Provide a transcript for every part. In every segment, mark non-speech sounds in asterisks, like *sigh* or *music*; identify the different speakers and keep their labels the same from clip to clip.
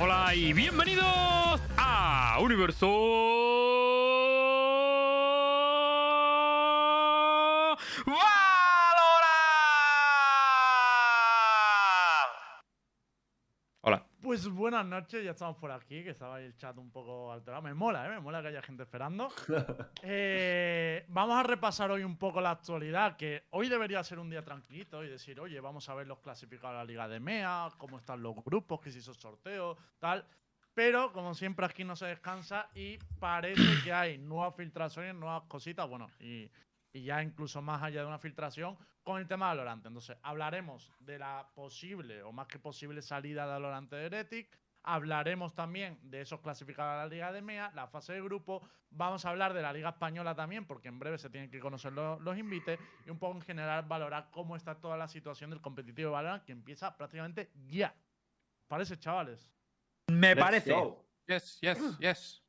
Speaker 1: Hola y bienvenidos a Universo Valorant. Hola.
Speaker 2: Pues buenas noches, ya estamos por aquí, que estaba el chat un poco alterado. Me mola, ¿eh? Me mola que haya gente esperando. *laughs* Eh, vamos a repasar hoy un poco la actualidad, que hoy debería ser un día tranquilito y decir, oye, vamos a ver los clasificados a la Liga de MEA, cómo están los grupos, que si son sorteos, tal. Pero, como siempre, aquí no se descansa y parece que hay nuevas filtraciones, nuevas cositas, bueno, y, y ya incluso más allá de una filtración con el tema de Valorant. Entonces, hablaremos de la posible o más que posible salida de Valorant de Heretic. Hablaremos también de esos clasificados a la Liga de MEA, la fase de grupo. Vamos a hablar de la Liga Española también, porque en breve se tienen que conocer los, los invites. Y un poco en general valorar cómo está toda la situación del competitivo de Valorant, que empieza prácticamente ya. ¿Parece, chavales?
Speaker 3: Me
Speaker 4: Let's
Speaker 3: parece.
Speaker 4: go.
Speaker 1: Yes, yes, yes.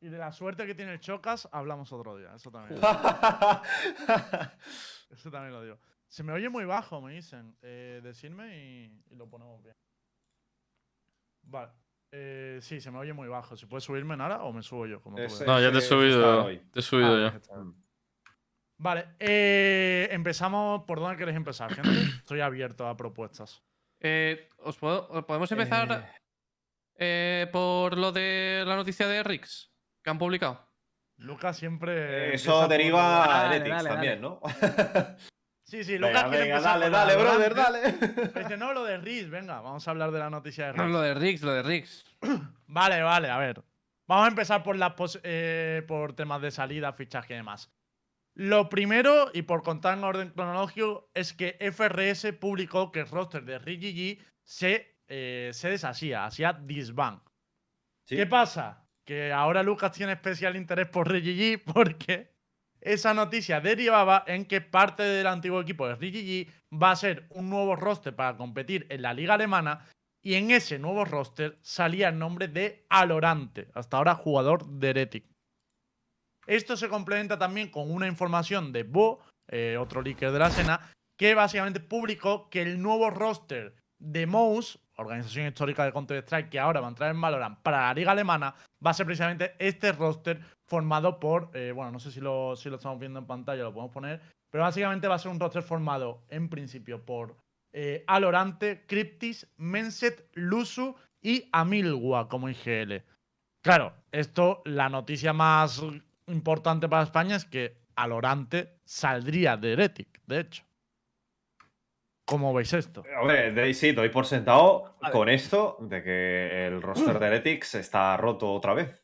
Speaker 2: Y de la suerte que tiene el Chocas, hablamos otro día. Eso también. *laughs* *laughs* Eso también lo digo. Se me oye muy bajo, me dicen. Eh, decidme y, y lo ponemos bien. Vale. Eh, sí, se me oye muy bajo. Si puedes subirme, Nara, o me subo yo. Como
Speaker 4: Ese-.
Speaker 5: No, ya te he subido. Te he subido
Speaker 2: Ah,
Speaker 5: ya.
Speaker 2: Vale, eh, empezamos. ¿Por dónde queréis empezar, gente? *coughs* Estoy abierto a propuestas.
Speaker 6: Eh, ¿os puedo- podemos empezar eh, por lo de la noticia de Rix que han publicado?
Speaker 2: Lucas siempre.
Speaker 4: Eso
Speaker 2: empieza por-
Speaker 4: deriva a Heretics
Speaker 3: dale,
Speaker 4: también, ¿no? *laughs*
Speaker 2: Sí, sí, Lucas
Speaker 4: venga,
Speaker 2: quiere
Speaker 4: venga,
Speaker 2: empezar
Speaker 4: dale, dale,
Speaker 2: adelante.
Speaker 4: brother, dale.
Speaker 2: Dice, no, lo de Riz, venga, vamos a hablar de la noticia de Riz.
Speaker 6: No, lo de Rix, lo de Rix. *clears throat*
Speaker 2: Vale, vale, a ver. Vamos a empezar por, las pos- eh, por temas de salida, fichaje y demás. Lo primero, y por contar en orden cronológico, es que FRS publicó que el roster de RGG se, eh, se deshacía, hacía disband.
Speaker 4: Sí.
Speaker 2: ¿Qué pasa? Que ahora Lucas tiene especial interés por RGG porque esa noticia derivaba en que parte del antiguo equipo de RGG va a ser un nuevo roster para competir en la liga alemana y en ese nuevo roster salía el nombre de Alorante, hasta ahora jugador de Heretic. Esto se complementa también con una información de Bo, eh, otro leaker de la escena, que básicamente publicó que el nuevo roster de Mouse, organización histórica de Counter-Strike que ahora va a entrar en Valorant para la liga alemana, va a ser precisamente este roster formado por, eh, bueno, no sé si lo, si lo estamos viendo en pantalla, lo podemos poner, pero básicamente va a ser un roster formado en principio por eh, Alorante, Cryptis, Menset, Lusu y Amilwa como IGL. Claro, esto, la noticia más importante para España es que Alorante saldría de Heretic, de hecho. ¿Cómo veis esto?
Speaker 4: Hombre, de- sí, doy por sentado
Speaker 3: A ver.
Speaker 4: con esto de que el roster de Heretics está roto otra vez.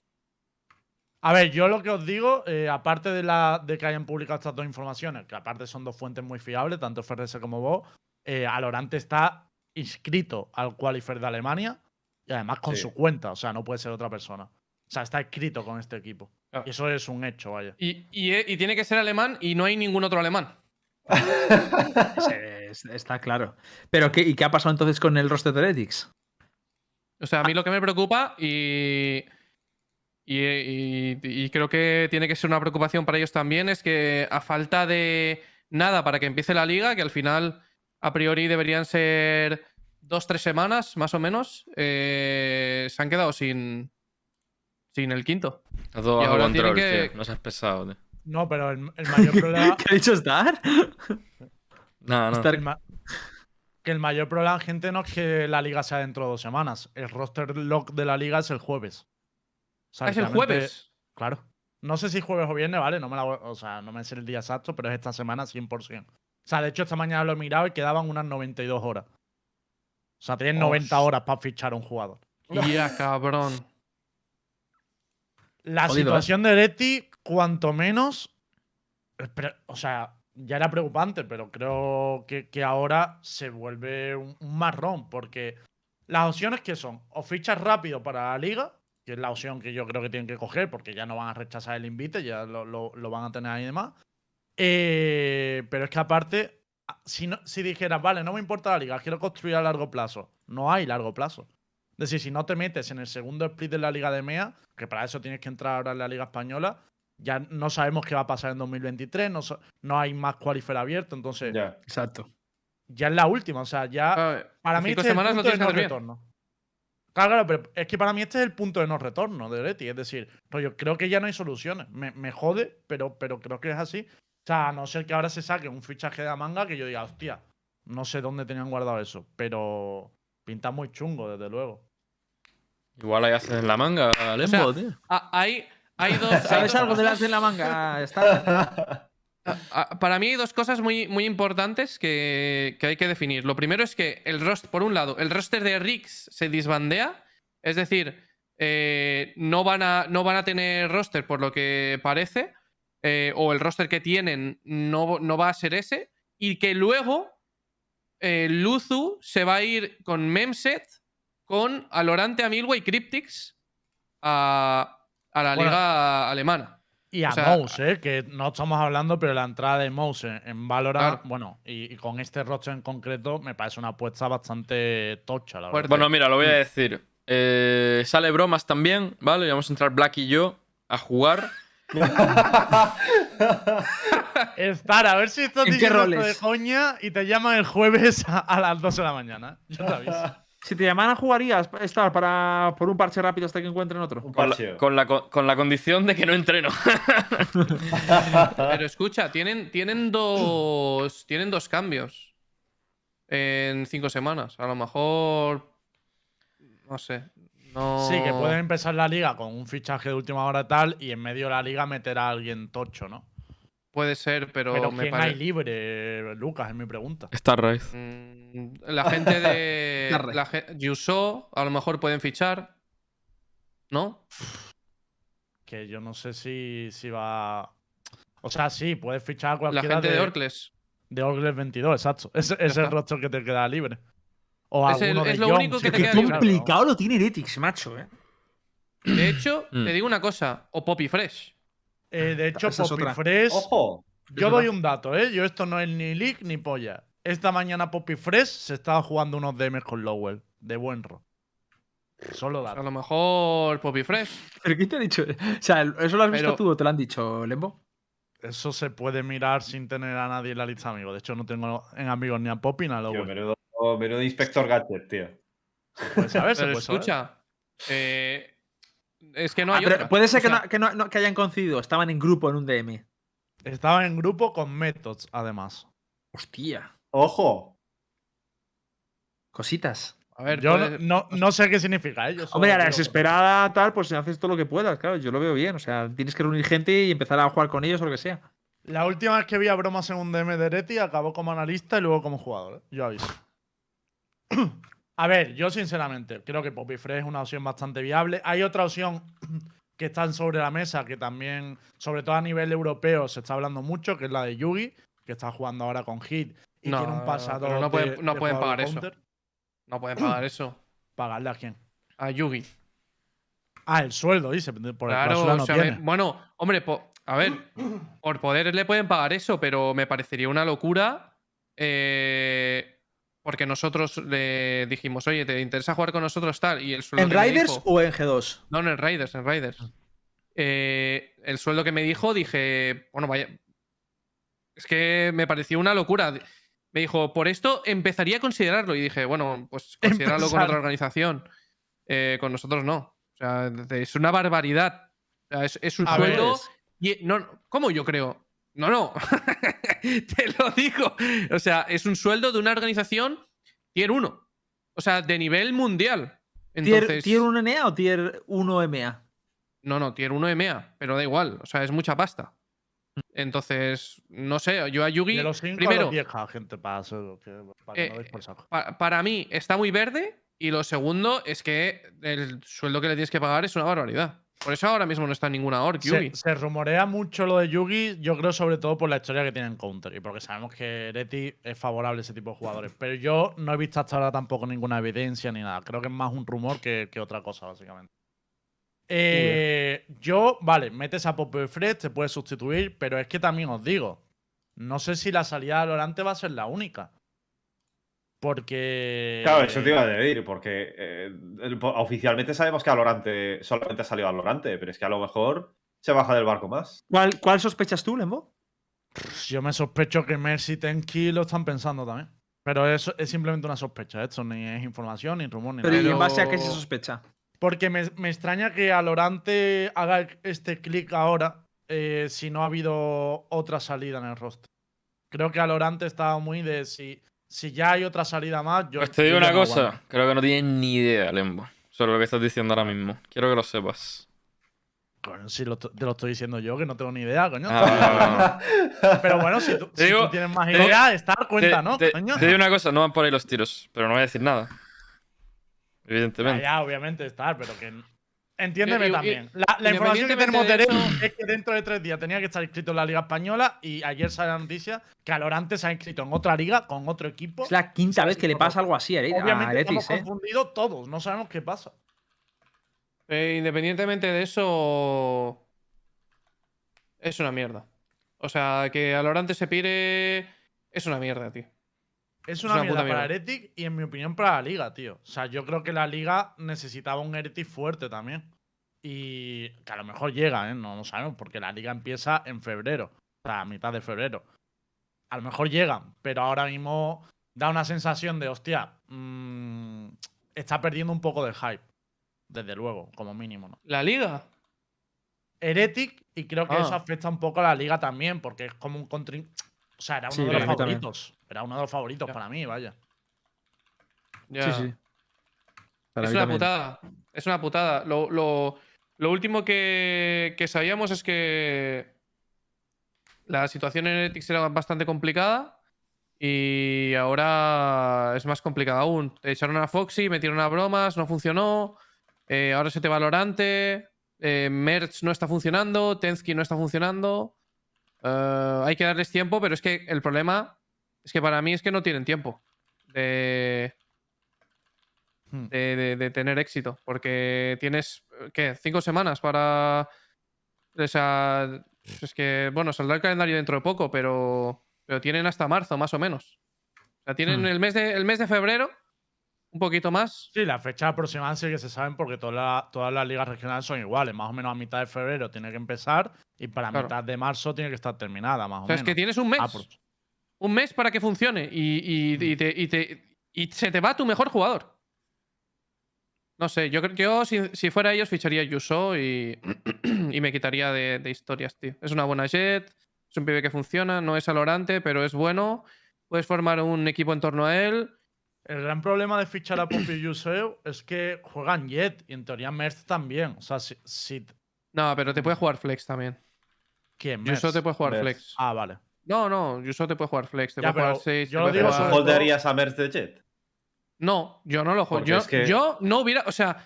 Speaker 2: A ver, yo lo que os digo, eh, aparte de, la, de que hayan publicado estas dos informaciones, que aparte son dos fuentes muy fiables, tanto FRS como vos, eh, Alorante está inscrito al Qualifier de Alemania y además con
Speaker 4: Sí.
Speaker 2: su cuenta, o sea, no puede ser otra persona. O sea, está inscrito con este equipo.
Speaker 6: Ah.
Speaker 2: Y eso es un hecho, vaya.
Speaker 6: Y, y, eh, y tiene que ser alemán y no hay ningún otro alemán. *laughs*
Speaker 3: Es- está claro. Pero, ¿qué, ¿y qué ha pasado entonces con el roster de Heretics?
Speaker 6: O sea, a mí lo que me preocupa y, y, y- y creo que tiene que ser una preocupación para ellos también es que a falta de nada para que empiece la liga, que al final a priori deberían ser dos, tres semanas más o menos, eh, se han quedado sin, sin el quinto.
Speaker 5: Todo
Speaker 6: Y ahora
Speaker 5: control,
Speaker 6: tiene que-
Speaker 5: tío. No seas pesado, tío.
Speaker 2: No, pero el, el mayor problema. *laughs*
Speaker 3: ¿Qué ha dicho Star? *laughs*
Speaker 5: No, no.
Speaker 3: Star-
Speaker 2: el ma- que el mayor problema, gente, no es que la liga sea dentro de dos semanas. El roster lock de la liga es el jueves. O sea,
Speaker 6: es el jueves.
Speaker 2: Claro. No sé si jueves o viernes, ¿vale? No me la, voy- o sea, no me sé el día exacto, pero es esta semana 100%. O sea, de hecho, esta mañana lo he mirado y quedaban unas 92 horas. O sea, tienen 90
Speaker 4: Hostia.
Speaker 2: horas para fichar a un jugador.
Speaker 6: Ya, cabrón.
Speaker 2: La
Speaker 3: Jodido, ¿eh?
Speaker 2: situación de Leti, cuanto menos. o sea, ya era preocupante, pero creo que, ahora se vuelve un, marrón, porque las opciones que son, o fichas rápido para la liga, que es la opción que yo creo que tienen que coger, porque ya no van a rechazar el invite, ya lo, lo- lo van a tener ahí y demás. Eh, pero es que aparte, ah, si, no, si dijeras, vale, no me importa la liga, quiero construir a largo plazo, no hay largo plazo. Es decir, si no te metes en el segundo split de la Liga de MEA, que para eso tienes que entrar ahora en la Liga Española, ya no sabemos qué va a pasar en 2023, no, no hay más qualifier abierto, entonces ya.
Speaker 4: Ya.
Speaker 3: Exacto.
Speaker 2: es la última, o sea, ya
Speaker 6: Ah,
Speaker 2: para mí
Speaker 6: cinco
Speaker 2: este es el punto de no
Speaker 6: hacer bien.
Speaker 2: retorno. Claro, claro, pero es que para mí este es el punto de no retorno de Leti. Es decir, yo creo que ya no hay soluciones. Me, me jode, pero, pero creo que es así. O sea, a no ser que ahora se saque un fichaje de la manga que yo diga, hostia, no sé dónde tenían guardado eso. Pero pinta muy chungo, desde luego.
Speaker 5: Igual ahí haces en la manga, Lembo, tío.
Speaker 6: Hay, hay dos.
Speaker 3: ¿Sabes algo de las de la manga? Está.
Speaker 6: Ah, ah, Para mí hay dos cosas muy, muy importantes que, que hay que definir. Lo primero es que el roster, por un lado, el roster de Rix se disbandea, es decir, eh, no, van a, no van a tener roster por lo que parece, eh, o el roster que tienen no, no va a ser ese, y que luego eh, Luzu se va a ir con Memset, con Alorante, Amilwa y Cryptix a, a la
Speaker 2: Bueno.
Speaker 6: liga alemana.
Speaker 2: Y a
Speaker 6: O sea,
Speaker 2: Mouse, ¿eh? que no estamos hablando, pero la entrada de Mouse en, Valorant,
Speaker 6: Claro.
Speaker 2: bueno, y, y con este roster en concreto, me parece una apuesta bastante tocha, la verdad.
Speaker 5: Bueno, mira, lo voy a decir. Eh, sale bromas también, ¿vale? Y vamos a entrar Black y yo a jugar. *laughs*
Speaker 2: Estar, a ver si estás
Speaker 3: ¿En qué
Speaker 2: diciendo esto de coña y te llaman el jueves a, a las 2 de la mañana. Yo te aviso.
Speaker 3: Si te llamaran, jugarías estar para por un parche rápido hasta que encuentren otro.
Speaker 4: Un
Speaker 5: Con la, con la condición de que no entreno.
Speaker 6: Pero escucha, tienen, tienen dos. Tienen dos cambios. En cinco semanas. A lo mejor. No sé. No...
Speaker 2: Sí, que pueden empezar la liga con un fichaje de última hora tal y en medio de la liga meter a alguien tocho, ¿no?
Speaker 6: Puede ser, pero,
Speaker 2: Pero
Speaker 6: me
Speaker 2: ¿quién hay
Speaker 6: parece.
Speaker 2: libre, Lucas? Es mi pregunta.
Speaker 5: Está Raíz.
Speaker 6: Mm, La gente de. *laughs* La ge- Yuso, a lo mejor pueden fichar. ¿No?
Speaker 2: Que yo no sé si, si va. O sea, sí, puedes fichar a
Speaker 6: La
Speaker 2: cualquiera
Speaker 6: gente de, Orcles.
Speaker 2: de Orgles 22, exacto. *laughs* Ese es el rostro que te queda libre. O
Speaker 6: Es el-
Speaker 2: de
Speaker 6: es lo único que te queda libre.
Speaker 3: complicado lo tiene Heretics, macho, eh.
Speaker 6: De hecho,
Speaker 5: Mm.
Speaker 6: te digo una cosa. O Poppy Fresh.
Speaker 2: Eh, de hecho, Poppy. Fresh.
Speaker 4: Ojo.
Speaker 2: Yo doy un dato, ¿eh? Yo esto no es ni leak ni polla. Esta mañana Poppy Fresh se estaba jugando unos DMs con Lowell. De buen ro. Solo
Speaker 6: A
Speaker 2: dato.
Speaker 6: lo mejor Poppy Fresh.
Speaker 3: ¿Pero quién te ha dicho? O sea, ¿eso lo has visto
Speaker 6: Pero-
Speaker 3: tú o te lo han dicho, Lembo?
Speaker 2: Eso se puede mirar sin tener a nadie en la lista de amigos. De hecho, no tengo en amigos ni a Poppy ni a
Speaker 4: Tío,
Speaker 2: Lowell.
Speaker 4: menudo, menudo inspector gadget, tío.
Speaker 2: Se puede saber, se puede saber.
Speaker 6: escucha. eh, es que no
Speaker 3: Ah,
Speaker 6: hay
Speaker 3: pero
Speaker 6: otra.
Speaker 3: puede ser
Speaker 6: O
Speaker 3: que,
Speaker 6: sea,
Speaker 3: no, que, no- no- que hayan coincidido. Estaban en grupo en un DM.
Speaker 2: Estaba en grupo con Methods, además.
Speaker 3: Hostia.
Speaker 4: Ojo.
Speaker 3: Cositas.
Speaker 6: A ver,
Speaker 2: Yo
Speaker 6: puede-
Speaker 2: no, no, sé qué significa, ¿eh? Yo
Speaker 3: Hombre, a la
Speaker 2: que-
Speaker 3: desesperada, tal, pues haces todo lo que puedas, claro. Yo lo veo bien. O sea, tienes que reunir gente y empezar a jugar con ellos o lo que sea.
Speaker 2: La última vez que vi a bromas en un DM de Reti acabó como analista y luego como jugador. ¿eh? Yo aviso. *clears throat* a ver, yo sinceramente creo que Poppy Fresh es una opción bastante viable. Hay otra opción *clears throat* que están sobre la mesa que también, sobre todo a nivel europeo, se está hablando mucho, que es la de Yugi, que está jugando ahora con Hit y
Speaker 6: No,
Speaker 2: tiene un pasado.
Speaker 6: pero no pueden-
Speaker 2: de-
Speaker 6: no
Speaker 2: de
Speaker 6: pueden pagar eso. No pueden pagar *clears throat* eso.
Speaker 2: ¿Pagarle a quién?
Speaker 6: A Yugi.
Speaker 2: Ah, el sueldo, dice. Por el
Speaker 6: Claro,
Speaker 2: cláusula no
Speaker 6: o sea,
Speaker 2: tiene.
Speaker 6: bueno, hombre, a ver, por poder le pueden pagar eso, pero me parecería una locura. eh, porque nosotros le dijimos, oye, ¿te interesa jugar con nosotros tal? Y el sueldo
Speaker 3: ¿En
Speaker 6: que me
Speaker 3: Riders
Speaker 6: dijo-
Speaker 3: o en G2?
Speaker 6: No, no, en Raiders, en Raiders. Eh, el sueldo que me dijo, dije, bueno, vaya. Es que me pareció una locura. Me dijo, por esto empezaría a considerarlo. Y dije, bueno, pues *laughs* considerarlo con otra organización. Eh, con nosotros no. O sea, es una barbaridad. O sea, es, es un
Speaker 2: A
Speaker 6: sueldo. y- no, ¿Cómo yo creo? No, no. *laughs* Te lo digo. O sea, es un sueldo de una organización tier 1. O sea, de nivel mundial.
Speaker 3: ¿Tier,
Speaker 6: Entonces,
Speaker 3: ¿Tier 1 NA o Tier 1 MA?
Speaker 6: no, no, tier 1 EMEA, pero da igual, o sea, es mucha pasta. Entonces, no sé, yo a Yugi,
Speaker 2: De los 5 a
Speaker 6: primero,
Speaker 2: los 10, gente, para, para que
Speaker 6: Eh,
Speaker 2: deis por saco.
Speaker 6: pa- para mí está muy verde y lo segundo es que el sueldo que le tienes que pagar es una barbaridad. Por eso ahora mismo no está en ninguna org, Yugi.
Speaker 2: Se, se rumorea mucho lo de Yugi, yo creo sobre todo por la historia que tiene en Counter y porque sabemos que Reti es favorable a ese tipo de jugadores. Pero yo no he visto hasta ahora tampoco ninguna evidencia ni nada. Creo que es más un rumor que, que otra cosa, básicamente. Eh, yo, vale, metes a Poppy Fresh, te puedes sustituir, pero es que también os digo, no sé si la salida de Lorante va a ser la única. Porque.
Speaker 4: Claro, eso te iba a decir, porque eh, oficialmente sabemos que Alorante solamente ha salido Alorante, pero es que a lo mejor se baja del barco más.
Speaker 3: ¿Cuál, ¿Cuál sospechas tú, Lembo?
Speaker 2: Yo me sospecho que Mercy y Tenki lo están pensando también. Pero eso es simplemente una sospecha. Esto ni es información, ni rumor, ni
Speaker 3: Pero ¿y en base a qué se sospecha?
Speaker 2: Porque me, me extraña que Alorante haga este clic ahora eh, si no ha habido otra salida en el roster. Creo que Alorante estaba muy de si, si ya hay otra salida más. Yo,
Speaker 5: Pues te digo
Speaker 2: yo ya
Speaker 5: una
Speaker 2: no
Speaker 5: cosa,
Speaker 2: aguanto.
Speaker 5: creo que no tienes ni idea, Lembo, sobre lo que estás diciendo ahora mismo. Quiero que lo sepas.
Speaker 2: Coño, si lo, te lo estoy diciendo yo, que no tengo ni idea, coño.
Speaker 5: Ah, *laughs*
Speaker 2: Pero bueno, si tú,
Speaker 5: digo-
Speaker 2: tienes más idea, estar cuenta,
Speaker 5: te,
Speaker 2: ¿no?
Speaker 5: te-
Speaker 2: coño?
Speaker 5: te digo una cosa, no van por ahí los tiros, pero no voy a decir nada.
Speaker 2: Ya,
Speaker 5: Evidentemente.
Speaker 2: ya, obviamente estar, pero que. Entiéndeme
Speaker 6: Y- y-
Speaker 2: también. La, la información que tenemos
Speaker 6: independientemente
Speaker 2: de es que dentro de tres días tenía que estar inscrito en la Liga Española y ayer sale la noticia que Alorante se ha inscrito en otra liga con otro equipo.
Speaker 3: Es la quinta vez que le pasa algo así a Ere- a
Speaker 2: Obviamente estamos
Speaker 3: ¿eh?
Speaker 2: confundidos todos, no sabemos qué pasa.
Speaker 6: Eh, independientemente de eso. Es una mierda. O sea, que Alorante se pire. Es una mierda, tío.
Speaker 2: Es una,
Speaker 6: una
Speaker 2: mierda para. Heretic y en mi opinión para la liga, tío. O sea, yo creo que la liga necesitaba un Heretic fuerte también. Y que a lo mejor llega, ¿eh? No lo sabemos, porque la liga empieza en febrero. O sea, a mitad de febrero. A lo mejor llegan, pero ahora mismo da una sensación de, hostia, mm, está perdiendo un poco de hype. Desde luego, como mínimo, ¿no?
Speaker 6: La liga.
Speaker 2: Heretic y creo que
Speaker 6: Ah.
Speaker 2: eso afecta un poco a la liga también, porque es como un contrin... O sea, era uno
Speaker 3: Sí,
Speaker 2: de los
Speaker 3: también.
Speaker 2: Era uno de los favoritos
Speaker 6: Ya.
Speaker 2: para mí, vaya.
Speaker 6: Ya.
Speaker 3: Sí, sí. Para
Speaker 6: Es una
Speaker 3: también.
Speaker 6: putada. Es una putada. Lo, lo- lo último que, que sabíamos es que la situación en Ethics era bastante complicada y ahora es más complicada aún. Te echaron a Foxy, metieron a bromas, no funcionó. eh, ahora se te valorante. Eh, Merch no está funcionando. Tensky no está funcionando. Eh, hay que darles tiempo, pero es que el problema es que para mí es que no tienen tiempo de,
Speaker 2: Hmm.
Speaker 6: de, de- de tener éxito. Porque tienes, ¿qué? Cinco semanas para. O sea, es que, bueno, saldrá el calendario dentro de poco, pero, pero tienen hasta marzo, más o menos. O sea, tienen
Speaker 3: Hmm.
Speaker 6: el, mes de, el mes de febrero, un poquito más.
Speaker 2: Sí, las fechas aproximadas sí que se saben porque todas las- todas las ligas regionales son iguales. Más o menos a mitad de febrero tiene que empezar y para
Speaker 6: Claro.
Speaker 2: mitad de marzo tiene que estar terminada, más o,
Speaker 6: O sea, es
Speaker 2: menos.
Speaker 6: que tienes un mes. Un mes para que funcione y, y- y te- y te- y se te va tu mejor jugador. No sé, yo creo que yo, si, si fuera ellos, ficharía a Yuso y, *clears throat* y me quitaría de, de historias, tío. Es una buena jet, es un pibe que funciona, no es alorante, pero es bueno. Puedes formar un equipo en torno a él.
Speaker 2: El gran problema de fichar a Poppy y Yuseu es que juegan Jet y en teoría Merz también. O sea, si. si
Speaker 6: No, pero te puede jugar flex también.
Speaker 2: ¿Quién?
Speaker 6: Yuso te puede jugar
Speaker 4: Merz.
Speaker 6: flex.
Speaker 2: Ah, vale.
Speaker 6: No, no, Yuso te puede jugar flex, te
Speaker 2: Ya,
Speaker 6: puede jugar
Speaker 2: pero
Speaker 6: 6.
Speaker 2: yo lo digo
Speaker 4: ¿Pero
Speaker 2: sobre
Speaker 4: tú
Speaker 2: todo-
Speaker 4: holdearías a Merz de Jet?
Speaker 6: No, yo no lo juego. Yo,
Speaker 4: es que-
Speaker 6: yo no hubiera. O sea,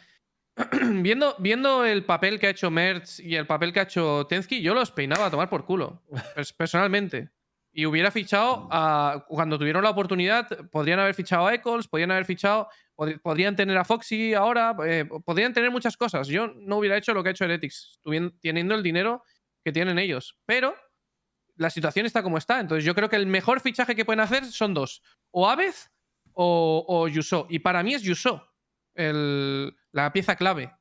Speaker 6: *clears throat* viendo, viendo el papel que ha hecho Mertz y el papel que ha hecho Tensky, yo los peinaba a tomar por culo. pers- personalmente. Y hubiera fichado a. Cuando tuvieron la oportunidad, podrían haber fichado a Eccles, podrían haber fichado. pod- Podrían tener a Foxy ahora, eh, podrían tener muchas cosas. Yo no hubiera hecho lo que ha hecho Heretics, tuvien- teniendo el dinero que tienen ellos. Pero la situación está como está. Entonces, yo creo que el mejor fichaje que pueden hacer son dos: o Avez o, o Yuso. Y para mí es Yuso el- la pieza clave.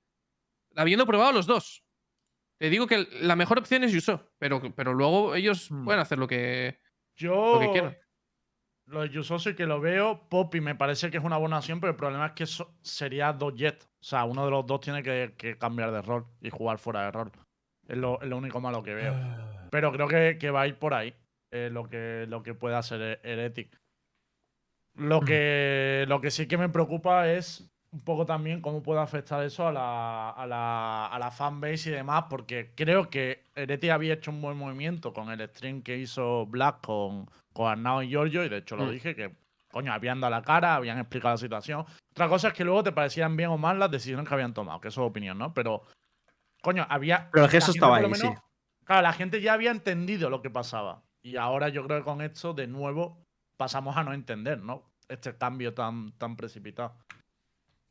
Speaker 6: Habiendo probado los dos. Te digo que la mejor opción es Yuso, pero, pero luego ellos
Speaker 2: Hmm.
Speaker 6: pueden hacer lo que,
Speaker 2: Yo.
Speaker 6: lo que quieran.
Speaker 2: Lo de Yusou sí que lo veo. Poppy me parece que es una buena opción, pero el problema es que eso sería dos Jet. O sea, uno de los dos tiene que, que cambiar de rol y jugar fuera de rol. Es lo, es lo único malo que veo. Pero creo que, que va a ir por ahí. eh, lo, que, lo que pueda hacer Heretic. Lo que, lo que sí que me preocupa es un poco también cómo puede afectar eso a la, a la, a la fanbase y demás, porque creo que Heretic había hecho un buen movimiento con el stream que hizo Black con, con Arnau y Giorgio, y de hecho lo
Speaker 6: Mm.
Speaker 2: dije, que coño, habían dado la cara, habían explicado la situación. Otra cosa es que luego te parecieran bien o mal las decisiones que habían tomado, que eso es opinión, ¿no? Pero, coño, había.
Speaker 3: Pero gesto
Speaker 2: gente
Speaker 3: estaba ahí, sí.
Speaker 2: Claro, la gente ya había entendido lo que pasaba. Y ahora yo creo que con esto, de nuevo, pasamos a no entender, ¿no? Este cambio tan, tan precipitado.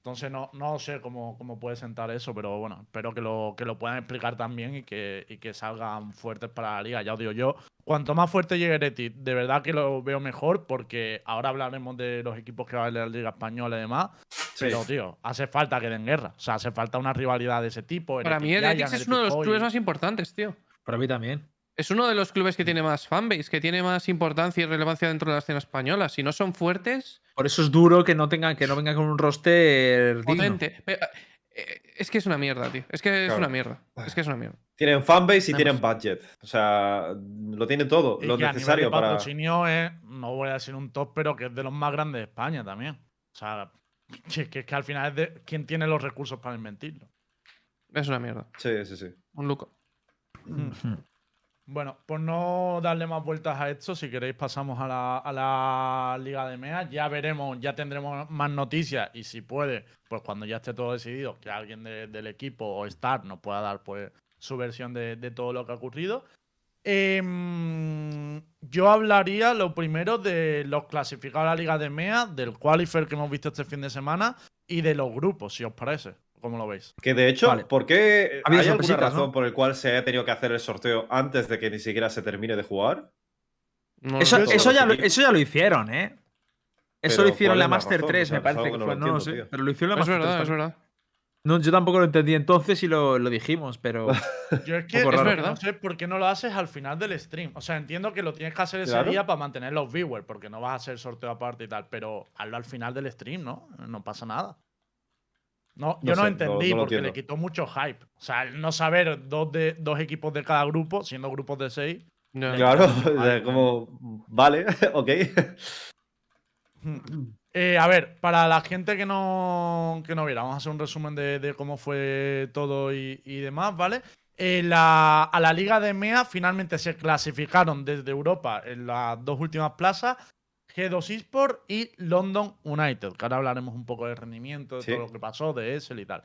Speaker 2: Entonces no, no sé cómo, cómo puede sentar eso, pero bueno, espero que lo, que lo puedan explicar también y que, y que salgan fuertes para la liga. Ya os digo yo, cuanto más fuerte llegue Ereti, de verdad que lo veo mejor, porque ahora hablaremos de los equipos que va a la Liga Española y demás.
Speaker 4: Sí.
Speaker 2: Pero, tío, hace falta que den guerra. O sea, hace falta una rivalidad de ese tipo.
Speaker 6: Para mí, Heretics es uno de los clubes más importantes, tío.
Speaker 3: Para mí también.
Speaker 6: Es uno de los clubes que tiene más fanbase, que tiene más importancia y relevancia dentro de la escena española. Si no son fuertes,
Speaker 3: Por eso es duro que no tengan, que no vengan con un roster
Speaker 6: potente. Eh, Es que es una mierda, tío. Es que es una mierda. Es que es una mierda.
Speaker 4: Tienen fanbase y
Speaker 6: Vamos.
Speaker 4: tienen budget. O sea, lo tienen todo,
Speaker 2: Y
Speaker 4: lo
Speaker 2: que a nivel
Speaker 4: necesario
Speaker 2: de
Speaker 4: para.
Speaker 2: es, no voy a decir un top, pero que es de los más grandes de España también. O sea, *laughs* que, que, que al final es de quien tiene los recursos para invertirlo.
Speaker 6: Es una mierda.
Speaker 4: Sí, sí, sí.
Speaker 6: Un luco.
Speaker 2: Bueno, por no darle más vueltas a esto, si queréis pasamos a la, Liga de MEA. Ya veremos, ya tendremos más noticias y si puede, pues cuando ya esté todo decidido, que alguien de- del equipo o Star nos pueda dar pues su versión de, de todo lo que ha ocurrido. Em, yo hablaría lo primero de los clasificados a la Liga de MEA, del qualifier que hemos visto este fin de semana y de los grupos, si os parece. ¿Cómo lo veis?
Speaker 4: Que de hecho,
Speaker 3: Vale.
Speaker 4: ¿por qué
Speaker 3: Ha
Speaker 4: hay alguna razón
Speaker 3: ¿no?
Speaker 4: por el cual se haya tenido que hacer el sorteo antes de que ni siquiera se termine de jugar?
Speaker 6: No
Speaker 3: Eso, eso ya lo, eso ya lo hicieron, ¿eh? Eso lo hicieron
Speaker 4: ¿cuál
Speaker 3: en la Master
Speaker 4: razón?
Speaker 3: 3,
Speaker 4: O sea,
Speaker 3: me parece que
Speaker 4: no
Speaker 3: fue.
Speaker 4: lo
Speaker 3: No lo
Speaker 4: entiendo,
Speaker 3: sé.
Speaker 4: tío.
Speaker 3: Pero lo hicieron la
Speaker 6: Es
Speaker 3: Master
Speaker 6: verdad,
Speaker 3: 3
Speaker 6: es verdad.
Speaker 3: No, yo tampoco lo entendí entonces y lo, lo dijimos, pero. *laughs*
Speaker 2: Yo es que es
Speaker 3: raro.
Speaker 2: verdad. no sé por qué no lo haces al final del stream. O sea, entiendo que lo tienes que hacer ese
Speaker 4: Claro.
Speaker 2: día para mantener los viewers, porque no vas a hacer sorteo aparte y tal, pero hazlo al final del stream, ¿no? No pasa nada. No, yo
Speaker 4: No
Speaker 2: no,
Speaker 4: sé, no-
Speaker 2: entendí
Speaker 4: no
Speaker 2: porque le
Speaker 4: entiendo.
Speaker 2: quitó mucho hype. O sea, el no saber dos, de, dos equipos de cada grupo, siendo grupos de seis.
Speaker 6: Ya.
Speaker 4: Claro, o sea, como. Vale, *laughs* ok.
Speaker 2: Eh, a ver, para la gente que no, que no viera, vamos a hacer un resumen de, de cómo fue todo y, y demás, ¿vale? Eh, la- a la Liga de MEA finalmente se clasificaron desde Europa en las dos últimas plazas G2 Esport y London United, que ahora hablaremos un poco de rendimiento, de
Speaker 4: Sí.
Speaker 2: todo lo que pasó, de ESL y tal.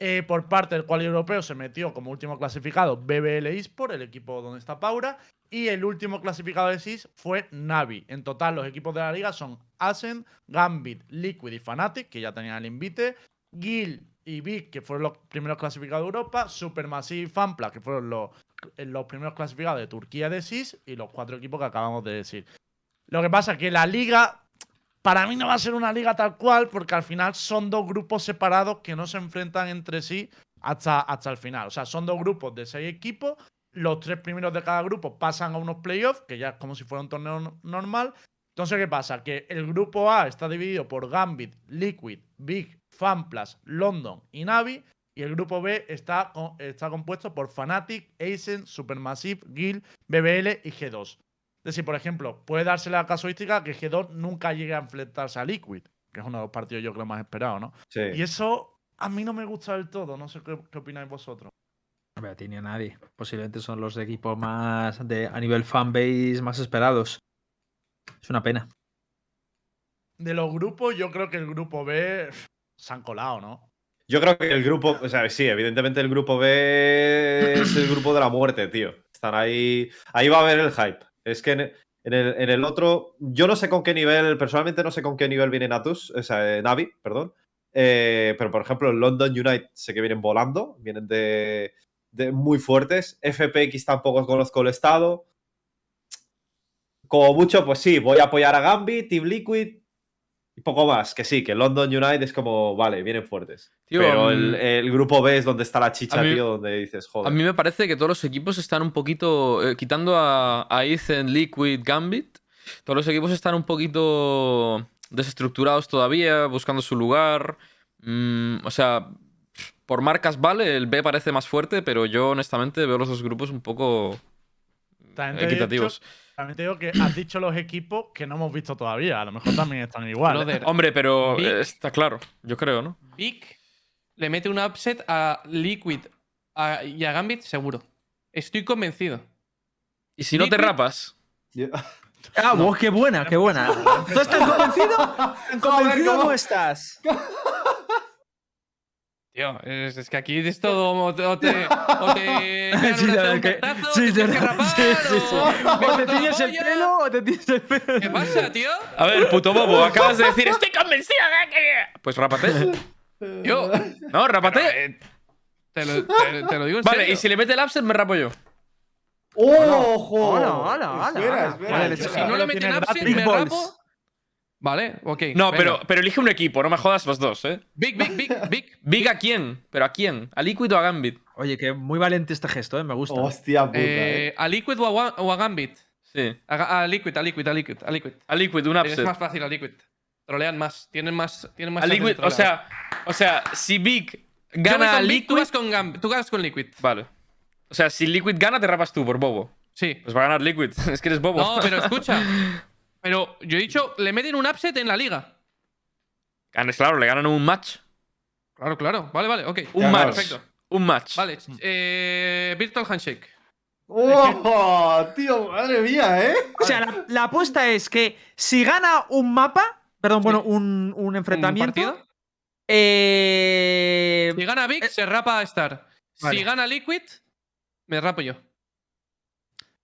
Speaker 2: Eh, por parte del cual europeo se metió como último clasificado BBL Esport, el equipo donde está Paura, y el último clasificado de SIS fue Navi. En total, los equipos de la liga son Ascent, Gambit, Liquid y Fnatic, que ya tenían el invite, Gil y Big, que fueron los primeros clasificados de Europa, Supermassive y Fanpla, que fueron los, los primeros clasificados de Turquía de SIS, y los cuatro equipos que acabamos de decir. Lo que pasa es que la liga, para mí no va a ser una liga tal cual, porque al final son dos grupos separados que no se enfrentan entre sí hasta, hasta el final. O sea, son dos grupos de seis equipos. Los tres primeros de cada grupo pasan a unos playoffs, que ya es como si fuera un torneo no- normal. Entonces, ¿qué pasa? Que el grupo A está dividido por Gambit, Liquid, Big, Fanplas, London y Navi. Y el grupo B está, está compuesto por Fnatic, Ascent, Supermassive, Guild, BBL y G2. Es decir, por ejemplo, puede darse la casuística que G2 nunca llegue a enfrentarse a Liquid, que es uno de los partidos yo creo más esperados, ¿no?
Speaker 4: Sí.
Speaker 2: Y eso a mí no me gusta del todo. No sé qué, qué opináis vosotros.
Speaker 3: No me tiene a nadie. Posiblemente son los equipos más de, a nivel fanbase más esperados. Es una pena.
Speaker 2: De los grupos, yo creo que el grupo B pff, se han colado, ¿no?
Speaker 4: Yo creo que el grupo, o sea, sí, evidentemente el grupo B es el grupo de la muerte, tío. Están ahí. Ahí va a haber el hype. Es que en, en el, en otro, yo no sé con qué nivel, personalmente no sé con qué nivel viene Natus, o sea, eh, Navi, perdón. Eh, pero por ejemplo, el London United sé que vienen volando, vienen de, muy fuertes. FPX tampoco conozco el estado. Como mucho, pues sí, voy a apoyar a Gambit, Team Liquid y poco más. Que sí, que London United es como, vale, vienen fuertes.
Speaker 5: Tío,
Speaker 4: Pero el, el grupo B es donde está la chicha,
Speaker 5: mí-
Speaker 4: tío, donde dices, joder.
Speaker 5: A mí me parece que todos los equipos están un poquito. eh, quitando a, a Ethan, Liquid, Gambit, todos los equipos están un poquito desestructurados todavía, buscando su lugar. Mm, o sea, por marcas vale, el B parece más fuerte, pero yo honestamente veo los dos grupos un poco equitativos.
Speaker 2: dicho, también te digo que has dicho los equipos que no hemos visto todavía. A lo mejor también están igual. ¿eh?
Speaker 6: Brother,
Speaker 5: Hombre, pero está claro, yo creo, ¿no?
Speaker 6: Big le mete un upset a Liquid a- y a Gambit seguro. Estoy convencido.
Speaker 5: Y si no te rapas. *laughs*
Speaker 3: Ah, vos, qué buena, qué buena. ¿Tú estás convencido? *laughs* ¿Tan convencido
Speaker 7: ¿cómo?
Speaker 3: no estás? *laughs*
Speaker 6: Tío, es, es que aquí es todo. O te. O te, o te *laughs* pegan
Speaker 3: Sí,
Speaker 6: un
Speaker 3: que-
Speaker 6: cartazo,
Speaker 3: sí,
Speaker 6: te
Speaker 3: sí,
Speaker 6: o-
Speaker 3: ¿O te tiñes el pelo o te tiñes el pelo?
Speaker 6: ¿Qué pasa, tío?
Speaker 5: A ver, puto bobo, acabas de decir, estoy convencido. de que-". Pues rápate.
Speaker 6: Yo.
Speaker 5: No, rápate.
Speaker 6: Te lo, te- te lo digo en
Speaker 5: Vale,
Speaker 6: serio.
Speaker 5: y si le mete el upset, me rapo yo.
Speaker 7: ¡Ojo! Espera,
Speaker 3: hola.
Speaker 7: espera,
Speaker 3: Vale,
Speaker 7: espera.
Speaker 6: Si no
Speaker 2: Lo
Speaker 6: le meten
Speaker 2: gratis.
Speaker 6: me rapo. Vale, ok.
Speaker 5: No,
Speaker 6: venga.
Speaker 5: pero, pero elige un equipo, no me jodas los dos, ¿eh?
Speaker 6: Big, big, big, *laughs* big.
Speaker 5: ¿Big a quién? ¿Pero a quién? ¿A Liquid o a Gambit?
Speaker 3: Oye, que muy valiente este gesto, ¿eh? Me gusta.
Speaker 4: Hostia puta,
Speaker 6: Eh,
Speaker 4: eh.
Speaker 6: ¿A Liquid o a, Wa- o a Gambit?
Speaker 5: Sí.
Speaker 6: A, a Liquid, a Liquid, a Liquid, a Liquid.
Speaker 5: A Liquid, un
Speaker 6: Es
Speaker 5: upset.
Speaker 6: más fácil a Liquid. Trolean más. Tienen más. Tienen más
Speaker 5: A Liquid, o sea, o sea, si Big gana a
Speaker 6: Big, tú
Speaker 5: Liquid.
Speaker 6: vas con Gambit. Tú vas con Liquid.
Speaker 5: Vale. O sea, si Liquid gana, te rapas tú por bobo.
Speaker 6: Sí.
Speaker 5: Pues va a ganar Liquid. *laughs* es que eres bobo.
Speaker 6: No, pero escucha. *laughs* Pero yo he dicho, le meten un upset en la liga.
Speaker 5: Ganes, claro, le ganan un match.
Speaker 6: Claro, claro. Vale, vale, ok.
Speaker 5: Un
Speaker 4: Ya,
Speaker 5: match.
Speaker 6: Perfecto.
Speaker 5: Un match.
Speaker 6: Vale. Eh, Virtual Handshake.
Speaker 4: ¡Oh, tío! ¡Madre mía, eh!
Speaker 3: O sea, la, la apuesta es que si gana un mapa, perdón, bueno, un, un
Speaker 6: ¿Un
Speaker 3: enfrentamiento.
Speaker 6: partido?
Speaker 3: eh,
Speaker 6: Si gana Big,
Speaker 3: eh,
Speaker 6: se rapa a Star.
Speaker 3: vale.
Speaker 6: Si gana Liquid, me rapo yo.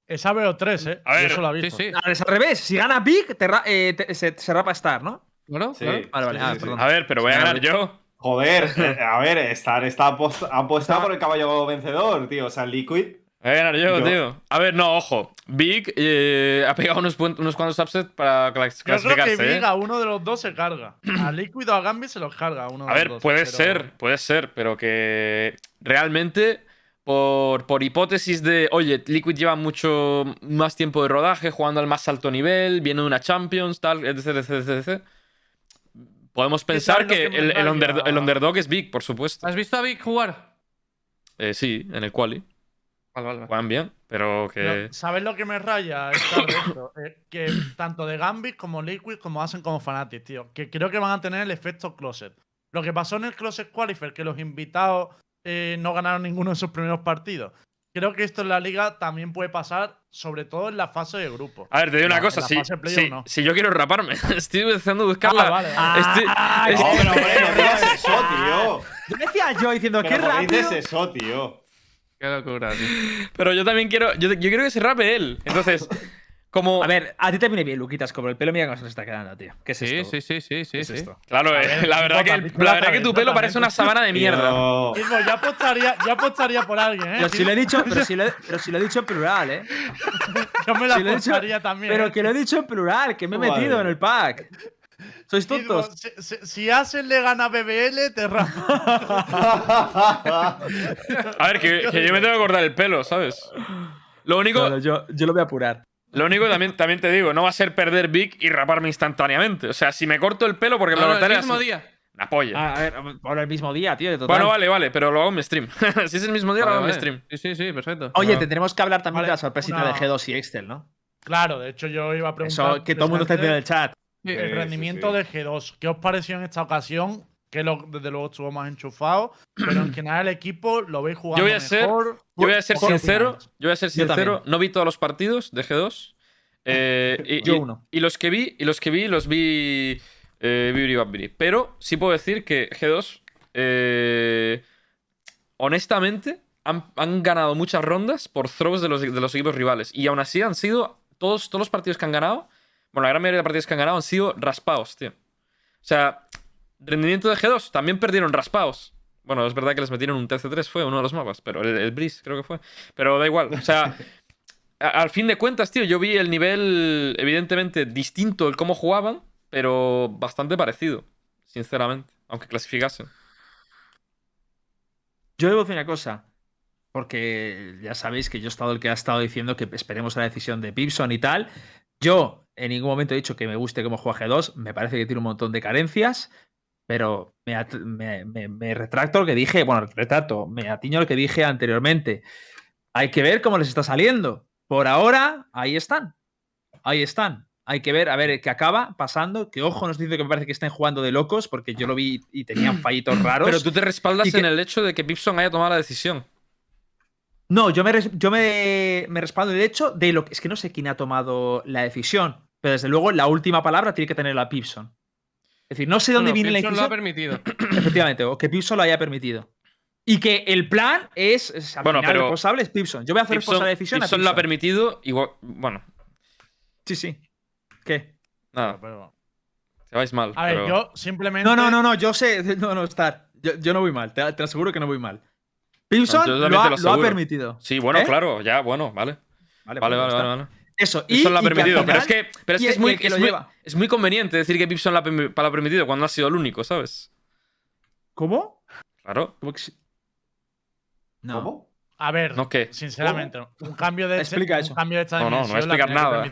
Speaker 2: Esa veo 3, ¿eh?
Speaker 5: A ver,
Speaker 2: Yo eso lo he
Speaker 6: Sí,
Speaker 2: visto.
Speaker 6: sí.
Speaker 3: es al revés. Si gana Big, te ra- eh, te- se, se rapa Star, ¿no?
Speaker 6: Claro,
Speaker 4: Sí.
Speaker 3: Vale, vale.
Speaker 4: Sí,
Speaker 3: ah,
Speaker 4: sí, sí.
Speaker 3: perdón.
Speaker 5: A ver, pero voy a ganar yo.
Speaker 4: Joder, *laughs* eh, a ver, Star está apost- apostado por el caballo vencedor, tío. O sea, Liquid.
Speaker 5: Voy a ganar yo,
Speaker 4: Yo.
Speaker 5: tío. A ver, no, ojo. Big eh, ha pegado unos, cuantos upsets para clas-
Speaker 2: Yo creo que
Speaker 5: clasificarse. ¿eh?
Speaker 2: Big a uno de los dos se carga. A *clears throat* Liquid o a Gambit se los carga uno de
Speaker 5: A
Speaker 2: los
Speaker 5: ver,
Speaker 2: dos.
Speaker 5: puede
Speaker 2: pero-
Speaker 5: ser, puede ser, pero que realmente, por, por hipótesis de, oye, Liquid lleva mucho más tiempo de rodaje, jugando al más alto nivel, viene de una Champions, tal, etc, etc, etc, etc. Podemos pensar que el, underdog es Big, por supuesto.
Speaker 6: ¿Has visto a Big jugar?
Speaker 5: Eh, sí, en el quali.
Speaker 6: Vale, vale. vale.
Speaker 5: Juegan bien, pero que...
Speaker 2: ¿Sabes lo que me raya *coughs* esto? Eh, que tanto de Gambit como Liquid como hacen como Fnatic, tío. Que creo que van a tener el efecto Closet. Lo que pasó en el Closet Qualifier, que los invitados eh, no ganaron ninguno de sus primeros partidos. Creo que esto en la liga también puede pasar, sobre todo en la fase de grupo.
Speaker 5: A ver, te digo una cosa, si, si-
Speaker 2: no.
Speaker 5: si yo quiero raparme, *laughs* estoy empezando a buscar
Speaker 2: Ah, vale, vale.
Speaker 5: Estoy-
Speaker 3: Ah,
Speaker 5: estoy-
Speaker 4: No, pero hombre, no digas *laughs* eso, tío.
Speaker 3: Yo decía yo diciendo, qué
Speaker 4: Pero ¿por qué
Speaker 3: rápido.
Speaker 4: dices eso, tío?
Speaker 6: Qué locura, tío.
Speaker 5: Pero yo también quiero. Yo, yo quiero que se rape él. Entonces, como.
Speaker 3: A ver, a ti te viene bien, Luquitas, como el pelo, mira cómo se nos está quedando, tío. ¿Qué es
Speaker 6: Sí,
Speaker 3: esto?
Speaker 6: sí, sí, sí,
Speaker 3: ¿Qué
Speaker 6: sí.
Speaker 3: es
Speaker 6: sí.
Speaker 3: esto?
Speaker 5: Claro, eh,
Speaker 2: ver,
Speaker 5: la verdad, que, la verdad que tu pelo parece una sabana de mierda.
Speaker 4: Tío.
Speaker 2: Mismo, yo apostaría, yo apostaría por alguien, ¿eh?
Speaker 3: Pero si lo he dicho, pero si lo, *laughs* pero si lo he dicho en plural, ¿eh?
Speaker 2: Yo me la
Speaker 3: si dicho-
Speaker 2: apostaría también.
Speaker 3: Pero
Speaker 2: ¿eh?
Speaker 3: que lo he dicho en plural, que me he metido en el pack. Sois tontos.
Speaker 2: Si, si, si Asen le gana a BBL, te rapa. *laughs*
Speaker 5: A ver, que, que yo me tengo que cortar el pelo, ¿sabes? Lo único,
Speaker 3: No, no, yo, yo lo voy a apurar.
Speaker 5: Lo único también, también te digo, no va a ser perder Big y raparme instantáneamente. O sea, si me corto el pelo, porque me
Speaker 6: No,
Speaker 5: lo
Speaker 6: no,
Speaker 5: cortaré
Speaker 6: el mismo
Speaker 5: así-
Speaker 6: día.
Speaker 5: Una polla.
Speaker 3: Ah, a ver, por el mismo día, tío. de total.
Speaker 5: bueno, vale, vale, pero lo hago en mi stream. *laughs* si es el mismo día, lo
Speaker 6: Vale,
Speaker 5: hago en mi stream.
Speaker 6: Sí, sí, sí, perfecto.
Speaker 3: Oye, tendremos que hablar también
Speaker 2: Vale,
Speaker 3: de la sorpresita
Speaker 2: una-
Speaker 3: de G2 y Excel, ¿no?
Speaker 2: Claro, de hecho yo iba a preguntar.
Speaker 3: Eso que todo el mundo está en el chat.
Speaker 6: Sí,
Speaker 2: El
Speaker 4: Sí,
Speaker 2: rendimiento
Speaker 4: sí,
Speaker 2: de G2. ¿Qué os pareció en esta ocasión? Que lo- desde luego estuvo más enchufado. Pero en general el equipo lo veis jugando
Speaker 5: Yo voy a ser-
Speaker 2: mejor.
Speaker 5: Yo voy a ser
Speaker 2: ¿O qué
Speaker 5: sincero, yo voy a ser sincero, no vi todos los partidos de G2. eh, *laughs* y,
Speaker 3: Yo uno.
Speaker 5: y los que vi, y los que vi, los vi eh. Pero sí puedo decir que G2, eh, honestamente, han, han ganado muchas rondas por throws de los, de los equipos rivales. Y aún así han sido, todos, todos los partidos que han ganado, bueno, la gran mayoría de partidos que han ganado han sido raspados, tío. O sea, rendimiento de G2, también perdieron raspados. Bueno, es verdad que les metieron un TC3, fue uno de los mapas, pero el, el Breeze creo que fue. Pero da igual, o sea, *laughs* a- al fin de cuentas, tío, yo vi el nivel evidentemente distinto el cómo jugaban, pero bastante parecido, sinceramente, aunque clasificasen.
Speaker 3: Yo debo decir una cosa. Porque ya sabéis que yo he estado el que ha estado diciendo que esperemos la decisión de Pipson y tal. Yo en ningún momento he dicho que me guste cómo juega G2. Me parece que tiene un montón de carencias. Pero me, at- me- me- me retracto lo que dije. Bueno, retracto, me atiño lo que dije anteriormente. Hay que ver cómo les está saliendo. Por ahora, ahí están. Ahí están. Hay que ver, a ver qué acaba pasando. Que ojo nos dice que me parece que estén jugando de locos, porque yo lo vi y tenían *clears throat* fallitos raros.
Speaker 5: Pero tú te respaldas
Speaker 3: que-
Speaker 5: en el hecho de que Pipson haya tomado la decisión.
Speaker 3: No, yo me, yo me, me respaldo el hecho de lo que. Es que no sé quién ha tomado la decisión, pero desde luego la última palabra tiene que tener la Pipson. Es decir, no sé dónde
Speaker 6: Bueno,
Speaker 3: viene la
Speaker 6: Pipson lo ha permitido. *clears throat*
Speaker 3: Efectivamente, o que Pipson lo haya permitido. Y que el plan es. es al
Speaker 5: Bueno,
Speaker 3: final,
Speaker 5: pero-
Speaker 3: responsable es Pipson. Yo voy a hacer responsable la decisión a
Speaker 5: Pipson lo ha permitido, igual, bueno,
Speaker 3: Sí, sí. ¿Qué?
Speaker 5: nada,
Speaker 2: Pero-
Speaker 5: te vais mal.
Speaker 2: a ver,
Speaker 5: pero-
Speaker 2: yo simplemente.
Speaker 3: No, no, no, no, yo sé. *laughs* No, no, estar. Yo, yo no voy mal, te, te aseguro que no voy mal. Pipson
Speaker 5: Yo
Speaker 3: lo, ha,
Speaker 5: lo
Speaker 3: lo ha permitido.
Speaker 5: Sí, bueno,
Speaker 3: ¿Eh?
Speaker 5: claro, ya, bueno, vale.
Speaker 3: Vale,
Speaker 5: Vale,
Speaker 3: pues
Speaker 5: vale, vale,
Speaker 3: Eso, y,
Speaker 5: Pipson lo ha
Speaker 3: y
Speaker 5: permitido. Pero es que, pero es,
Speaker 3: y
Speaker 5: que es, muy,
Speaker 3: que
Speaker 5: es,
Speaker 3: lo
Speaker 5: muy,
Speaker 3: lleva.
Speaker 5: es muy conveniente decir que Pipson lo ha, permi- lo ha permitido cuando ha sido el único, ¿sabes?
Speaker 3: ¿Cómo?
Speaker 5: Claro.
Speaker 3: ¿Cómo que sí? No.
Speaker 4: ¿Cómo?
Speaker 2: A ver,
Speaker 5: ¿No qué?
Speaker 2: sinceramente, un cambio de este-
Speaker 3: Explica
Speaker 2: un
Speaker 3: eso.
Speaker 2: cambio de esta
Speaker 5: No, no, no voy a explicar nada.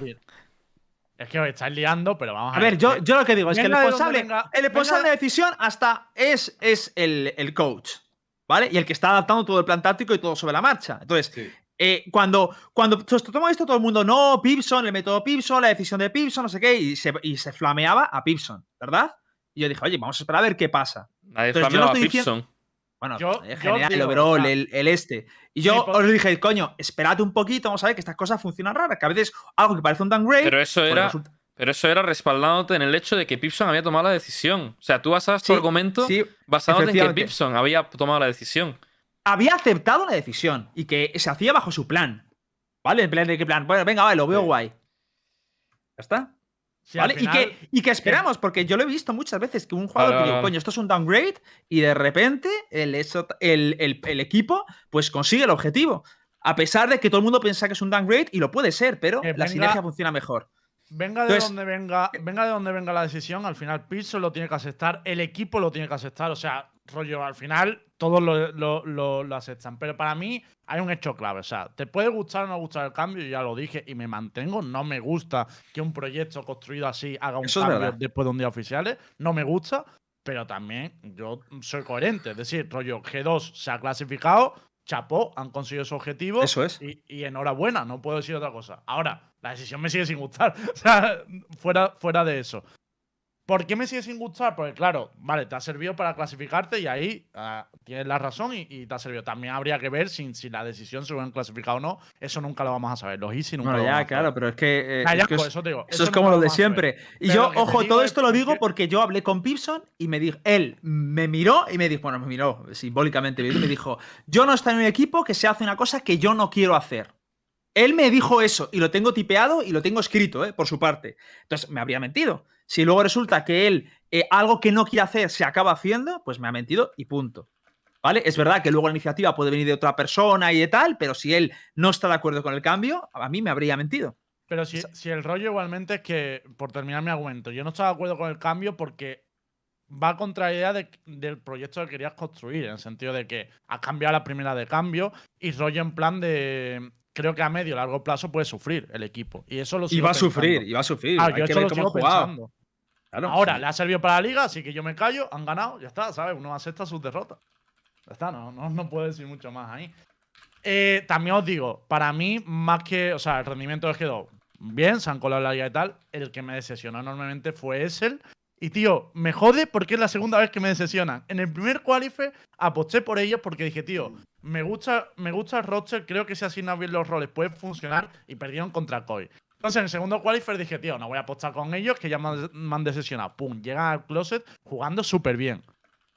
Speaker 2: Es que os estáis liando, pero vamos a,
Speaker 3: A ver, yo, yo lo que digo es que el responsable,
Speaker 2: venga-
Speaker 3: el responsable de decisión hasta es, es el, el coach, ¿vale? Y el que está adaptando todo el plan táctico y todo sobre la marcha. Entonces,
Speaker 4: Sí.
Speaker 3: Eh, cuando, cuando se tomó esto, todo el mundo, no, Pipson, el método Pipson, la decisión de Pipson, no sé qué, y se, y se flameaba a Pipson, ¿verdad? Y yo dije, oye, vamos a esperar a ver qué pasa.
Speaker 5: Nadie
Speaker 3: Entonces, yo no
Speaker 5: flameaba a
Speaker 3: estoy diciendo-
Speaker 5: Pipson.
Speaker 3: Bueno,
Speaker 2: Yo-
Speaker 3: en
Speaker 2: yo
Speaker 3: general, el
Speaker 2: digo,
Speaker 3: overall,
Speaker 2: o sea,
Speaker 3: el, el este. Y yo os dije, coño, espérate un poquito, vamos a ver que estas cosas funcionan raras, que a veces algo que parece un downgrade.
Speaker 5: Pero eso
Speaker 3: pues
Speaker 5: era.
Speaker 3: resulta-
Speaker 5: Pero eso era respaldándote en el hecho de que Pipson había tomado la decisión. O sea, tú basabas tu
Speaker 3: Sí,
Speaker 5: argumento
Speaker 3: sí,
Speaker 5: basándote en que. Pipson había tomado la decisión.
Speaker 3: Había aceptado la decisión y que se hacía bajo su plan. ¿Vale? En plan de qué plan. Bueno, venga, vale, lo veo
Speaker 4: Sí.
Speaker 3: guay. Ya está. y, que, y que esperamos, porque yo lo he visto muchas veces que un jugador que digo, coño, esto es un downgrade y de repente el, eso- el, el- el equipo pues consigue el objetivo. A pesar de que todo el mundo piensa que es un downgrade y lo puede ser, pero la
Speaker 2: venga-
Speaker 3: sinergia funciona mejor.
Speaker 2: Venga de
Speaker 3: Entonces-
Speaker 2: donde venga, venga de donde venga la decisión, al final Pearson lo tiene que aceptar, el equipo lo tiene que aceptar, o sea, rollo, al final todos lo, lo- lo- lo aceptan. Pero para mí hay un hecho clave, o sea, te puede gustar o no gustar el cambio, yo ya lo dije y me mantengo, no me gusta que un proyecto construido así haga un
Speaker 3: Eso es
Speaker 2: cambio después de un día oficiales, no me gusta, pero también yo soy coherente, es decir, rollo, G2 se ha clasificado, chapó, han conseguido su objetivo.
Speaker 3: Eso es.
Speaker 2: Y, y enhorabuena, no puedo decir otra cosa. Ahora, la decisión me sigue sin gustar. *laughs* O sea, fuera, fuera de eso. ¿Por qué me sigue sin gustar? Porque, claro, vale, te ha servido para clasificarte y ahí ah, tienes la razón y, y te ha servido. También habría que ver si, si la decisión se hubieran clasificado o no. Eso nunca lo vamos a saber. Los easy nunca
Speaker 3: Bueno,
Speaker 2: lo vamos
Speaker 3: ya,
Speaker 2: a
Speaker 3: claro,
Speaker 2: saber.
Speaker 3: pero es que. eh,
Speaker 2: Ah,
Speaker 3: es que
Speaker 2: eso te digo.
Speaker 3: Eso es como lo de siempre. Y
Speaker 2: Pero
Speaker 3: yo, ojo, todo
Speaker 2: es
Speaker 3: esto lo digo
Speaker 2: que-
Speaker 3: porque yo hablé con Pipson y me dijo, él me miró y me dijo, bueno, me miró simbólicamente, me dijo, yo no estoy en un equipo que se hace una cosa que yo no quiero hacer. Él me dijo eso y lo tengo tipeado y lo tengo escrito, ¿eh? por su parte. Entonces, me habría mentido. Si luego resulta que él eh, algo que no quiere hacer se acaba haciendo, pues me ha mentido y punto. ¿Vale? Es verdad que luego la iniciativa puede venir de otra persona y de tal, pero si él no está de acuerdo con el cambio, a mí me habría mentido.
Speaker 2: Pero si, si el rollo igualmente es que, por terminar mi argumento, yo no estaba de acuerdo con el cambio porque va contra la idea de- del proyecto que querías construir, en el sentido de que has cambiado la primera de cambio y rollo en plan de. Creo que a medio largo plazo puede sufrir el equipo. Y eso lo
Speaker 3: Y va a sufrir, y va a sufrir.
Speaker 2: Ah,
Speaker 3: Hay
Speaker 2: yo
Speaker 3: que ver cómo ha jugado.
Speaker 2: pensando. Ahora,
Speaker 3: sí.
Speaker 2: le ha servido para la liga, así que yo me callo, han ganado, ya está, ¿sabes? Uno acepta sus derrotas. Ya está, no, no, no puedo decir mucho más ahí. Eh, también os digo, para mí, más que, o sea, el rendimiento de G2, bien, se han colado la liga y tal, el que me decepcionó enormemente fue Essel. Y tío, me jode porque es la segunda vez que me decepcionan. En el primer qualifier aposté por ellos porque dije, tío, me gusta, me gusta el roster, creo que si asignan bien los roles puede funcionar y perdieron contra Koi. Entonces, en el segundo qualifier dije, tío, no voy a apostar con ellos, que ya me han, me han decepcionado. Pum, llegan al closet jugando súper bien.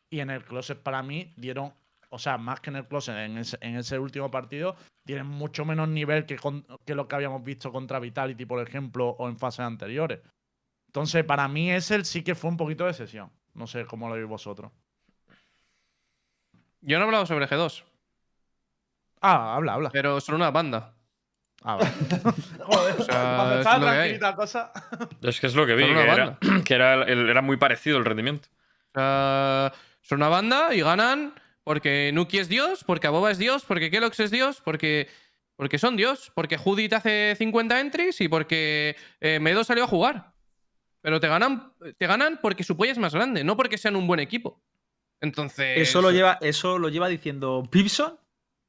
Speaker 2: Y en el closet, para mí, dieron, o sea, más que en el closet, en ese, en ese último partido, tienen mucho menos nivel que, con- que lo que habíamos visto contra Vitality, por ejemplo, o en fases anteriores. Entonces, para mí, ese sí que fue un poquito de sesión. No sé cómo lo veis vosotros.
Speaker 6: Yo no he hablado sobre G2,
Speaker 2: Ah, habla, habla.
Speaker 6: pero son una banda.
Speaker 2: Ah, vale. *laughs* Joder,
Speaker 6: sea,
Speaker 2: cuando
Speaker 6: es lo que hay.
Speaker 2: tranquilita la cosa.
Speaker 5: Es que es lo que vi, que, era, que era, el- era muy parecido el rendimiento.
Speaker 6: O sea, son una banda y ganan porque Nuki es Dios, porque Aboba es Dios, porque Kelox es Dios, porque, porque son Dios, porque Judith hace 50 entries y porque eh, Medo salió a jugar. Pero te ganan, te ganan porque su polla es más grande, no porque sean un buen equipo. Entonces.
Speaker 3: Eso lo lleva, eso lo lleva diciendo Pipson,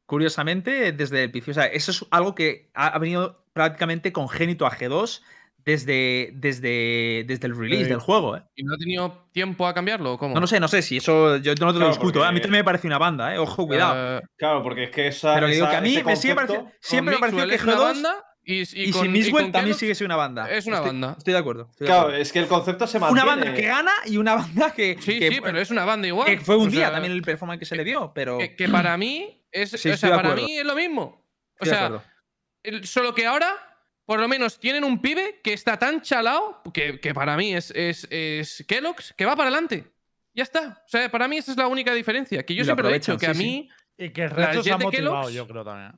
Speaker 3: curiosamente, desde el principio. O sea, eso es algo que ha, ha venido prácticamente congénito a G2 desde, desde, desde el release
Speaker 2: Sí.
Speaker 3: del juego. ¿eh?
Speaker 6: ¿Y no ha tenido tiempo a cambiarlo o cómo?
Speaker 3: No, no sé, no sé si eso yo no te lo discuto. ¿eh? A mí también me parece una banda, ¿eh? Ojo, cuidado.
Speaker 6: Eh,
Speaker 4: Claro, porque es que esa.
Speaker 3: Pero digo que a mí me sigue
Speaker 4: concepto-
Speaker 3: pareciendo, siempre me pareció que
Speaker 6: es una
Speaker 3: G2
Speaker 6: banda y, y,
Speaker 3: y,
Speaker 6: con,
Speaker 3: sin Mixwell
Speaker 6: con
Speaker 3: también sigue siendo una banda.
Speaker 6: es una
Speaker 3: Estoy-
Speaker 6: banda.
Speaker 3: Estoy de acuerdo. estoy de
Speaker 4: Claro,
Speaker 3: acuerdo.
Speaker 4: es que el concepto se mantiene.
Speaker 3: Una banda que gana y una banda que,
Speaker 6: Sí,
Speaker 3: que-
Speaker 6: sí, pero es una banda igual.
Speaker 3: que fue un
Speaker 6: O
Speaker 3: día
Speaker 6: sea,
Speaker 3: también el performance que se le dio, pero
Speaker 6: que, que para mí es,
Speaker 3: Sí,
Speaker 6: o sea, para mí es lo mismo. O
Speaker 3: estoy
Speaker 6: sea, el- solo que ahora, por lo menos, tienen un pibe que está tan chalao, que, que para mí es, es, es Kellogg's, que va para adelante. Ya está. O sea, para mí esa es la única diferencia. Que yo
Speaker 3: lo
Speaker 6: siempre he
Speaker 3: aprovechan,
Speaker 6: dicho que
Speaker 3: sí,
Speaker 6: a mí.
Speaker 2: Y que el resto se ha motivado,
Speaker 6: Kellogg's-
Speaker 2: yo creo también.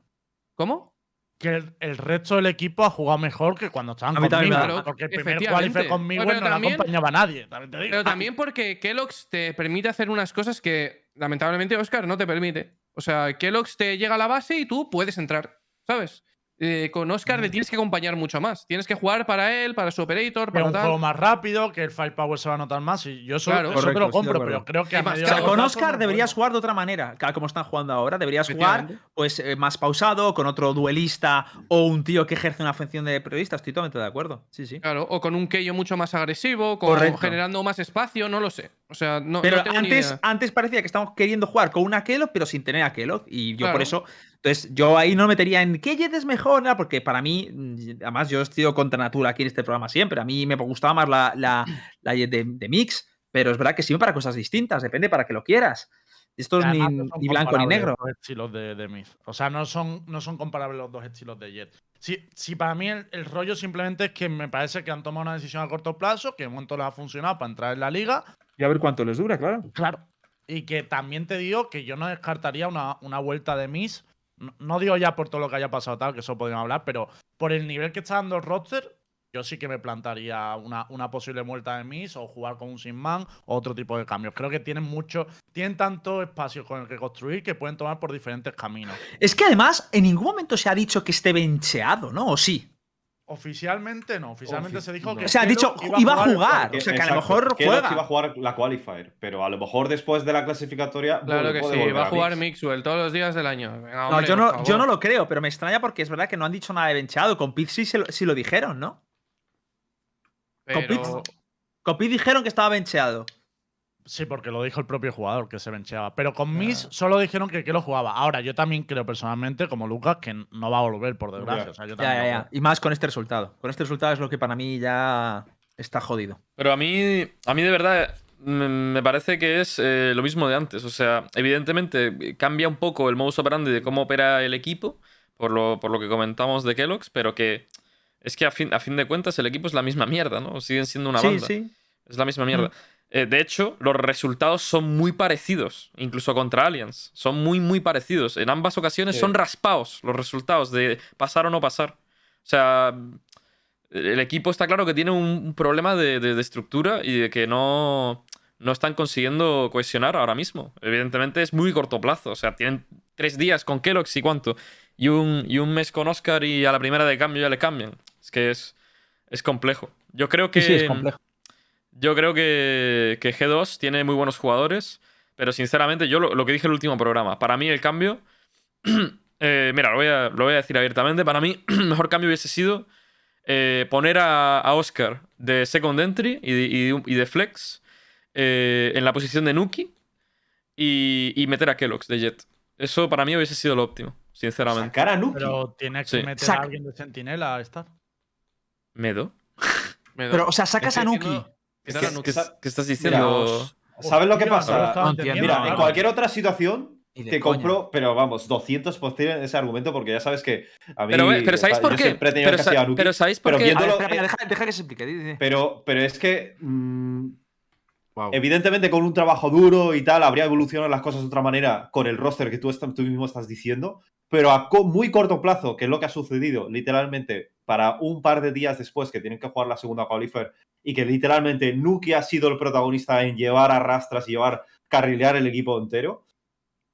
Speaker 6: ¿Cómo?
Speaker 2: que el, el resto del equipo ha jugado mejor que cuando estaban conmigo. porque el primer qualifier conmigo
Speaker 6: Pero
Speaker 2: no le
Speaker 6: también-
Speaker 2: acompañaba a nadie. también te digo.
Speaker 6: Pero también porque Kellogg's te permite hacer unas cosas que lamentablemente Oscar no te permite. O sea, Kellogg's te llega a la base y tú puedes entrar, ¿sabes? Eh, con Oscar le tienes que acompañar mucho más. Tienes que jugar para él, para su operator,
Speaker 2: es
Speaker 6: para
Speaker 2: un
Speaker 6: tal.
Speaker 2: juego más rápido, que el firepower se va a notar más. Y yo
Speaker 6: Claro.
Speaker 2: eso te
Speaker 3: Correcto,
Speaker 2: lo
Speaker 3: estoy de
Speaker 2: compro, pero creo que a
Speaker 6: más Claro,
Speaker 3: con Oscar
Speaker 2: no
Speaker 3: deberías jugar de otra manera, tal como están jugando ahora. Deberías jugar pues eh, más pausado, con otro duelista o un tío que ejerce una función de periodista. Estoy totalmente de acuerdo. Sí, sí.
Speaker 6: Claro, o con un Keio mucho más agresivo, con,
Speaker 3: Correcto.
Speaker 6: generando más espacio, no lo sé. O sea, no,
Speaker 3: Pero
Speaker 6: no tengo ni
Speaker 3: antes,
Speaker 6: idea.
Speaker 3: antes parecía que estábamos queriendo jugar con una Kellogg, pero sin tener a Kellogg. Y yo por eso. Entonces, yo ahí no metería en qué Jet es mejor, nada, porque para mí, mm, además, yo he sido contra Natura aquí en este programa siempre. A mí me gustaba más la, la, *clears throat* la Jet de, de Mix, pero es verdad que sirve para cosas distintas, depende para que lo quieras. Esto es ni,
Speaker 2: no
Speaker 3: ni blanco ni
Speaker 2: comparables
Speaker 3: negro.
Speaker 2: Los dos estilos de, de Miz. O sea, no son, no son comparables los dos estilos de Jet. Si, si para mí el, el rollo simplemente es que me parece que han tomado una decisión a corto plazo, que de momento les ha funcionado para entrar en la liga,
Speaker 3: Y a ver cuánto les dura, claro.
Speaker 2: Claro. Y que también te digo que yo no descartaría una, una vuelta de Miss. No, digo ya por todo lo que haya pasado tal, que eso podríamos hablar, pero por el nivel que está dando el roster, yo sí que me plantaría una, una posible vuelta de Miss o jugar con un Sinman o otro tipo de cambios. Creo que tienen mucho, tienen tanto espacio con el que construir que pueden tomar por diferentes caminos.
Speaker 3: Es que además, en ningún momento se ha dicho que esté bencheado, ¿no? ¿O sí?
Speaker 2: Oficialmente no, oficialmente
Speaker 4: Ofi-
Speaker 2: se dijo
Speaker 4: no.
Speaker 2: que.
Speaker 3: O sea, ha dicho, iba a jugar. O sea, que a lo mejor juega.
Speaker 4: iba a jugar la qualifier, pero a lo mejor después de la clasificatoria.
Speaker 6: Claro que sí, va a jugar
Speaker 4: Mix.
Speaker 6: Mixwell todos los días del año. Venga,
Speaker 3: No,
Speaker 6: hombre,
Speaker 3: yo
Speaker 6: por
Speaker 3: no, yo no lo creo, pero me extraña porque es verdad que no han dicho nada de bencheado. Con Piz sí, se lo, sí lo dijeron, ¿no? Con
Speaker 6: Pero-
Speaker 3: con Piz dijeron que estaba bencheado.
Speaker 2: Sí, porque lo dijo el propio jugador que se bencheaba. Pero con Miss solo dijeron que, que lo jugaba. Ahora, yo también creo personalmente, como Lucas, que no va a volver, por desgracia.
Speaker 4: Ya.
Speaker 2: O sea, yo creo.
Speaker 3: Y más con este resultado. Con este resultado es lo que para mí ya está jodido.
Speaker 5: Pero a mí, a mí de verdad me, parece que es eh, lo mismo de antes. O sea, evidentemente cambia un poco el modus operandi de cómo opera el equipo, por lo, por lo que comentamos de Kellogg's, pero que es que a fin, a fin de cuentas el equipo es la misma mierda, ¿no? Siguen siendo una
Speaker 3: sí,
Speaker 5: banda.
Speaker 3: sí.
Speaker 5: Es la misma mierda. Eh, de hecho, los resultados son muy parecidos, incluso contra Aliens. Son muy, muy parecidos. En ambas ocasiones
Speaker 4: Sí.
Speaker 5: son raspados los resultados de pasar o no pasar. O sea, el equipo está claro que tiene un problema de, de- de estructura y de que no, no están consiguiendo cohesionar ahora mismo. Evidentemente es muy corto plazo. O sea, tienen tres días con Kellogg's y cuánto. Y un, y un mes con Oscar y a la primera de cambio ya le cambian. Es que es, es complejo. Yo creo que.
Speaker 3: Sí, sí, es complejo.
Speaker 5: Yo creo que, que G2 tiene muy buenos jugadores, pero sinceramente, yo lo, lo que dije en el último programa, para mí el cambio. *clears throat* eh, mira, lo voy, a, lo voy a decir abiertamente. Para mí, el *clears throat* mejor cambio hubiese sido eh, poner a, a Oscar de second entry y de, y- y de flex eh, en la posición de Nuki y, y meter a Kellogg's de Jet. Eso para mí hubiese sido lo óptimo, sinceramente.
Speaker 4: Sacar a Nuki.
Speaker 2: Pero tienes que
Speaker 5: Sí.
Speaker 2: meter a alguien de sentinela a estar.
Speaker 5: ¿Medo?
Speaker 3: Pero, o sea, sacas a Nuki.
Speaker 6: diciendo-
Speaker 4: Es que-.
Speaker 5: ¿Qué, estás
Speaker 4: Mira,
Speaker 5: diciendo?
Speaker 4: ¿Sabes lo que pasa?
Speaker 2: no
Speaker 4: Mira, en cualquier otra situación te
Speaker 3: coña.
Speaker 4: compro, pero vamos, 200% ese argumento porque ya sabes que a mí.
Speaker 5: Pero, eh, pero ¿sabéis por qué? Pero,
Speaker 4: casi
Speaker 5: sa-
Speaker 4: a Nuki,
Speaker 5: pero ¿sabéis por
Speaker 4: pero
Speaker 5: qué?
Speaker 3: Ver,
Speaker 4: viéndolo-
Speaker 3: espera, espera, deja, deja que se explique.
Speaker 4: Pero, pero es que. mm. Evidentemente, con un trabajo duro y tal, habría evolucionado las cosas de otra manera con el roster que tú, mismo estás diciendo. Pero a co- muy corto plazo, que es lo que ha sucedido, literalmente, para un par de días después que tienen que jugar la segunda qualifier y que literalmente Nuki ha sido el protagonista en llevar a rastras y llevar, carrilear el equipo entero.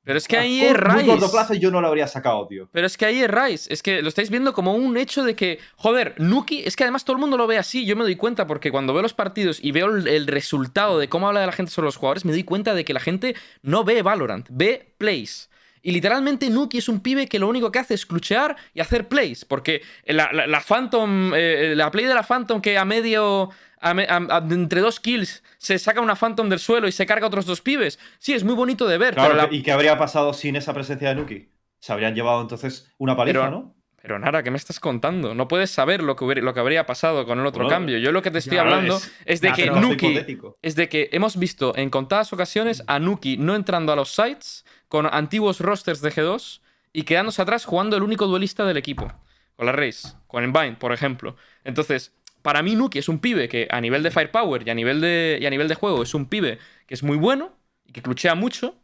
Speaker 5: Pero es que ahí es
Speaker 4: Muy corto
Speaker 5: Rice.
Speaker 4: plazo yo no lo habría sacado, tío.
Speaker 5: Pero es que ahí erráis. Es que lo estáis viendo como un hecho de que, joder, Nuki, es que además todo el mundo lo ve así. Yo me doy cuenta porque cuando veo los partidos y veo el, el resultado de cómo habla de la gente sobre los jugadores, me doy cuenta de que la gente no ve Valorant, ve plays. Y literalmente Nuki es un pibe que lo único que hace es cluchear y hacer plays. Porque la, la- la Phantom, eh, la play de la Phantom que a medio. a me- a- a- entre dos kills se saca una Phantom del suelo y se carga a otros dos pibes. Sí, es muy bonito de ver.
Speaker 4: Claro,
Speaker 5: pero la-
Speaker 4: ¿y qué habría pasado sin esa presencia de Nuki? Se habrían llevado entonces una paliza,
Speaker 5: Pero-
Speaker 4: ¿no?
Speaker 5: Pero Nara, ¿qué me estás contando? No puedes saber lo que, hubiera- lo que habría pasado con el otro
Speaker 4: Bueno,
Speaker 5: cambio. Yo lo que te estoy hablando
Speaker 4: es-
Speaker 5: es, de que Nuki. Es de que hemos visto en contadas ocasiones a Nuki no entrando a los sites con antiguos rosters de G2 y quedándose atrás jugando el único duelista del equipo. Con la Race, con Envine, por ejemplo. Entonces, para mí Nuki es un pibe que a nivel de firepower y a nivel de, y a nivel de juego es un pibe que es muy bueno y que cluchea mucho.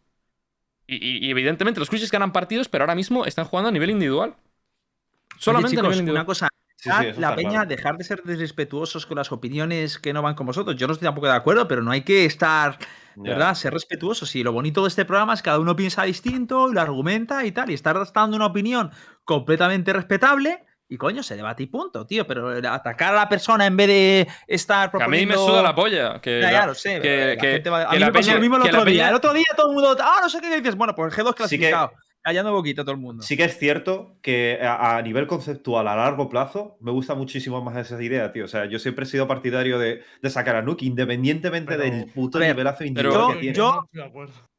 Speaker 5: Y, y- y evidentemente los clutches ganan partidos, pero ahora mismo están jugando a nivel individual. Solamente a
Speaker 3: chicos,
Speaker 5: nivel individual.
Speaker 3: una cosa.
Speaker 4: Sí, sí, eso
Speaker 3: la peña,
Speaker 4: claro.
Speaker 3: dejar de ser respetuosos con las opiniones que no van con vosotros. Yo no estoy tampoco de acuerdo, pero no hay que estar. ¿verdad? Ser respetuosos. Y lo bonito de este programa es que cada uno piensa distinto y lo argumenta y tal. Y estar dando una opinión completamente respetable. Y coño, se debate y punto, tío. Pero atacar a la persona en vez de estar
Speaker 5: Que a mí
Speaker 3: proponiendo...
Speaker 5: me suda la polla. Que
Speaker 3: Ya, ya lo sé.
Speaker 5: que-
Speaker 3: pero la
Speaker 5: que-
Speaker 3: gente va- a mí me pasó lo mismo el otro día.
Speaker 5: peña-
Speaker 3: El otro día todo el mundo. Ah, no sé qué dices. Bueno, pues el G2
Speaker 4: Sí que-
Speaker 3: clasificado. Callando boquita todo el mundo.
Speaker 4: Sí que es cierto que a, a nivel conceptual, a largo plazo, me gusta muchísimo más esa idea, tío. O sea, yo siempre he sido partidario de, de sacar a Nuki, independientemente
Speaker 2: Pero-
Speaker 4: del puto
Speaker 3: a ver,
Speaker 4: nivelazo individual
Speaker 3: yo-
Speaker 4: que tiene.
Speaker 3: yo-.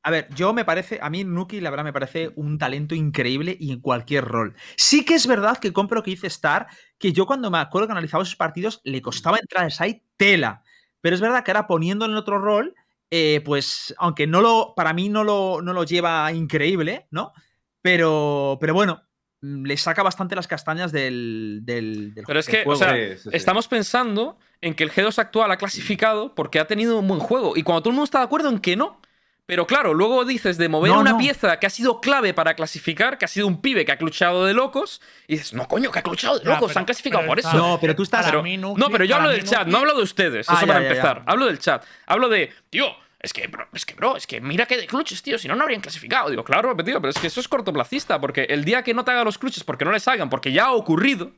Speaker 3: A ver, yo me parece, a mí Nuki, la verdad, me parece un talento increíble y en cualquier rol. Sí que es verdad que compro que dice Star, que yo cuando me acuerdo que analizaba esos partidos le costaba entrar al site tela. Pero es verdad que ahora poniendo en otro rol, eh, pues, aunque no lo, para mí no lo, no lo lleva increíble, ¿no? Pero, pero bueno, mm, le saca bastante las castañas del, del, del
Speaker 5: Pero es que, o
Speaker 3: juego.
Speaker 5: sea,
Speaker 4: Sí, sí, sí.
Speaker 5: Estamos pensando en que el G2 actual ha clasificado porque ha tenido un buen juego. Y cuando todo el mundo está de acuerdo en que no. Pero claro, luego dices de mover
Speaker 3: No,
Speaker 5: una
Speaker 3: no.
Speaker 5: pieza que ha sido clave para clasificar, que ha sido un pibe que ha cluchado de locos, y dices, no, coño, que ha cluchado de
Speaker 2: Ya,
Speaker 5: locos,
Speaker 2: pero-
Speaker 5: se han clasificado por
Speaker 2: está-
Speaker 5: eso.
Speaker 3: No, pero tú estás-
Speaker 5: Pero-
Speaker 2: mí
Speaker 5: No, pero yo hablo del chat, no hablo de ustedes,
Speaker 3: Ah,
Speaker 5: eso
Speaker 3: ya,
Speaker 5: para
Speaker 3: ya, ya.
Speaker 5: empezar. Hablo del chat. Hablo de, tío, es que, bro, es que, bro, es que mira que de clutches, tío, si no, no habrían clasificado. Digo, claro, tío, pero es que eso es cortoplacista, porque el día que no te haga los clutches porque no les hagan, porque ya ha ocurrido,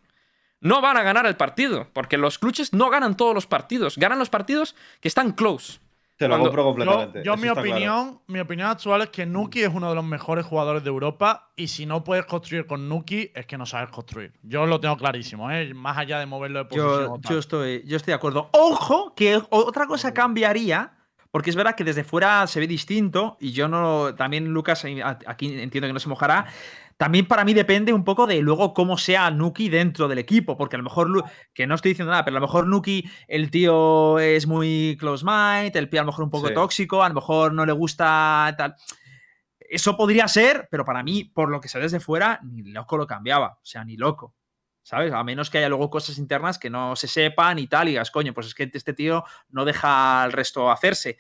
Speaker 5: no van a ganar el partido, porque los clutches no ganan todos los partidos, ganan los partidos que están close.
Speaker 4: Te lo
Speaker 5: cuando-
Speaker 4: compro
Speaker 2: Yo,
Speaker 4: completamente.
Speaker 2: yo mi
Speaker 4: claro.
Speaker 2: opinión, mi opinión actual es que Nuki es uno de los mejores jugadores de Europa y si no puedes construir con Nuki es que no sabes construir. Yo lo tengo clarísimo, ¿eh? más allá de moverlo de posición.
Speaker 3: Yo,
Speaker 2: o tal.
Speaker 3: yo estoy, yo estoy de acuerdo. Ojo, que otra cosa cambiaría, porque es verdad que desde fuera se ve distinto, y yo no. También Lucas aquí entiendo que no se mojará. También para mí depende un poco de luego cómo sea Nuki dentro del equipo, porque a lo mejor, que no estoy diciendo nada, pero a lo mejor Nuki, el tío es muy close mind, el tío a lo mejor un poco
Speaker 4: Sí.
Speaker 3: tóxico, a lo mejor no le gusta tal. Eso podría ser, pero para mí, por lo que sé desde fuera, ni loco lo cambiaba. O sea, ni loco. ¿Sabes? A menos que haya luego cosas internas que no se sepan y tal, y digas, coño, pues es que este tío no deja al resto hacerse.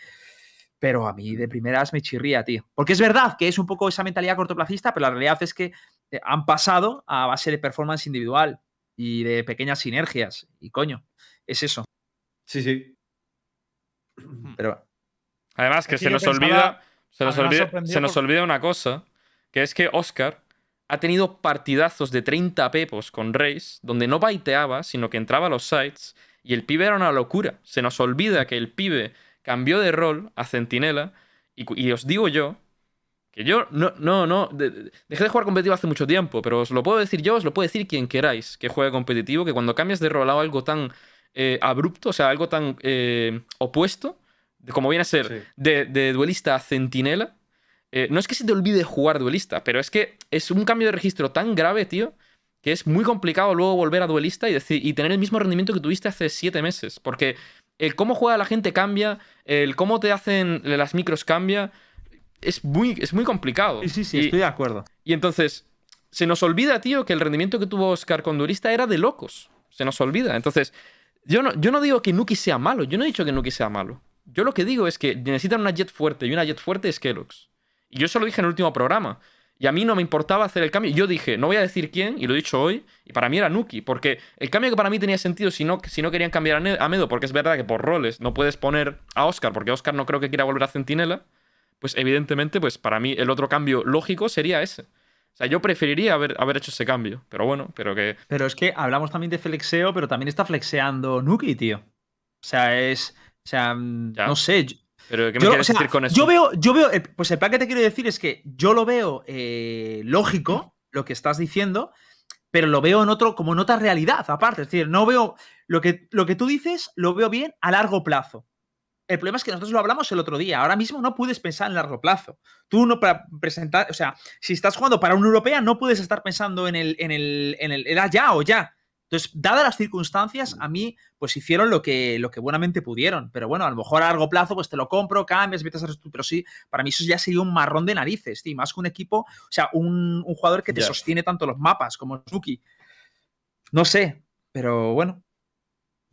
Speaker 3: Pero a mí de primeras me chirría, tío. Porque es verdad que es un poco esa mentalidad cortoplacista, pero la realidad es que eh, han pasado a base de performance individual y de pequeñas sinergias. Y coño, es eso.
Speaker 4: Sí, sí.
Speaker 3: Pero
Speaker 5: Además, que
Speaker 2: Es que
Speaker 5: se nos
Speaker 2: pensaba-
Speaker 5: olvida. Se nos olvida, se nos
Speaker 2: por-
Speaker 5: olvida una cosa. Que es que Oscar ha tenido partidazos de 30 pepos con Reis, donde no baiteaba, sino que entraba a los sites. Y el pibe era una locura. Se nos olvida que el pibe cambió de rol a Centinela. Y, os digo yo. Que yo no, no, no. de- de- dejé de jugar competitivo hace mucho tiempo, pero os lo puedo decir yo, os lo puede decir quien queráis que juegue competitivo, que cuando cambias de rol a algo tan eh, abrupto, o sea, algo tan eh, opuesto, como viene a ser
Speaker 4: Sí.
Speaker 5: de, de duelista a centinela, eh, no es que se te olvide jugar duelista, pero es que es un cambio de registro tan grave, tío, que es muy complicado luego volver a duelista y, decir, y tener el mismo rendimiento que tuviste hace siete meses. Porque el cómo juega la gente cambia, el cómo te hacen las micros cambia, es muy, es muy complicado.
Speaker 3: sí, sí, sí,
Speaker 5: Y-
Speaker 3: estoy de acuerdo.
Speaker 5: y entonces, se nos olvida, tío, que el rendimiento que tuvo Oscar con Durista era de locos. Se nos olvida. Entonces, yo no, yo no digo que Nuki sea malo. Yo no he dicho que Nuki sea malo. Yo lo que digo es que necesitan una jet fuerte y una jet fuerte es Kellogg's. Y yo eso lo dije en el último programa. Y a mí no me importaba hacer el cambio. Yo dije, no voy a decir quién, y lo he dicho hoy, y para mí era Nuki. Porque el cambio que para mí tenía sentido si no, si no querían cambiar a, Medo, porque es verdad que por roles no puedes poner a Oscar, porque Oscar no creo que quiera volver a Centinela, pues evidentemente, pues para mí el otro cambio lógico sería ese. O sea, yo preferiría haber, haber hecho ese cambio. Pero bueno, pero que.
Speaker 3: Pero es que hablamos también de flexeo, pero también está flexeando Nuki, tío. O sea, es. O sea,
Speaker 5: Ya.
Speaker 3: no sé. Yo-
Speaker 5: Pero ¿qué me
Speaker 3: Yo,
Speaker 5: quieres
Speaker 3: o sea,
Speaker 5: decir con eso?
Speaker 3: Yo veo, yo veo, pues el plan que te quiero decir es que yo lo veo eh, lógico, lo que estás diciendo, pero lo veo en otro, como en otra realidad, aparte. Es decir, no veo lo que, lo que tú dices, lo veo bien a largo plazo. El problema es que nosotros lo hablamos el otro día. Ahora mismo no puedes pensar en largo plazo. Tú no para presentar, o sea, si estás jugando para una europea, no puedes estar pensando en el, en el, en el, era ya o ya. Entonces, dadas las circunstancias, a mí, pues hicieron lo que, lo que buenamente pudieron. Pero bueno, a lo mejor a largo plazo, pues te lo compro, cambias, metes a Pero sí, para mí eso ya sería un marrón de narices, tío. Más que un equipo, o sea, un, un jugador que te sostiene tanto los mapas como Suki. No sé, pero bueno.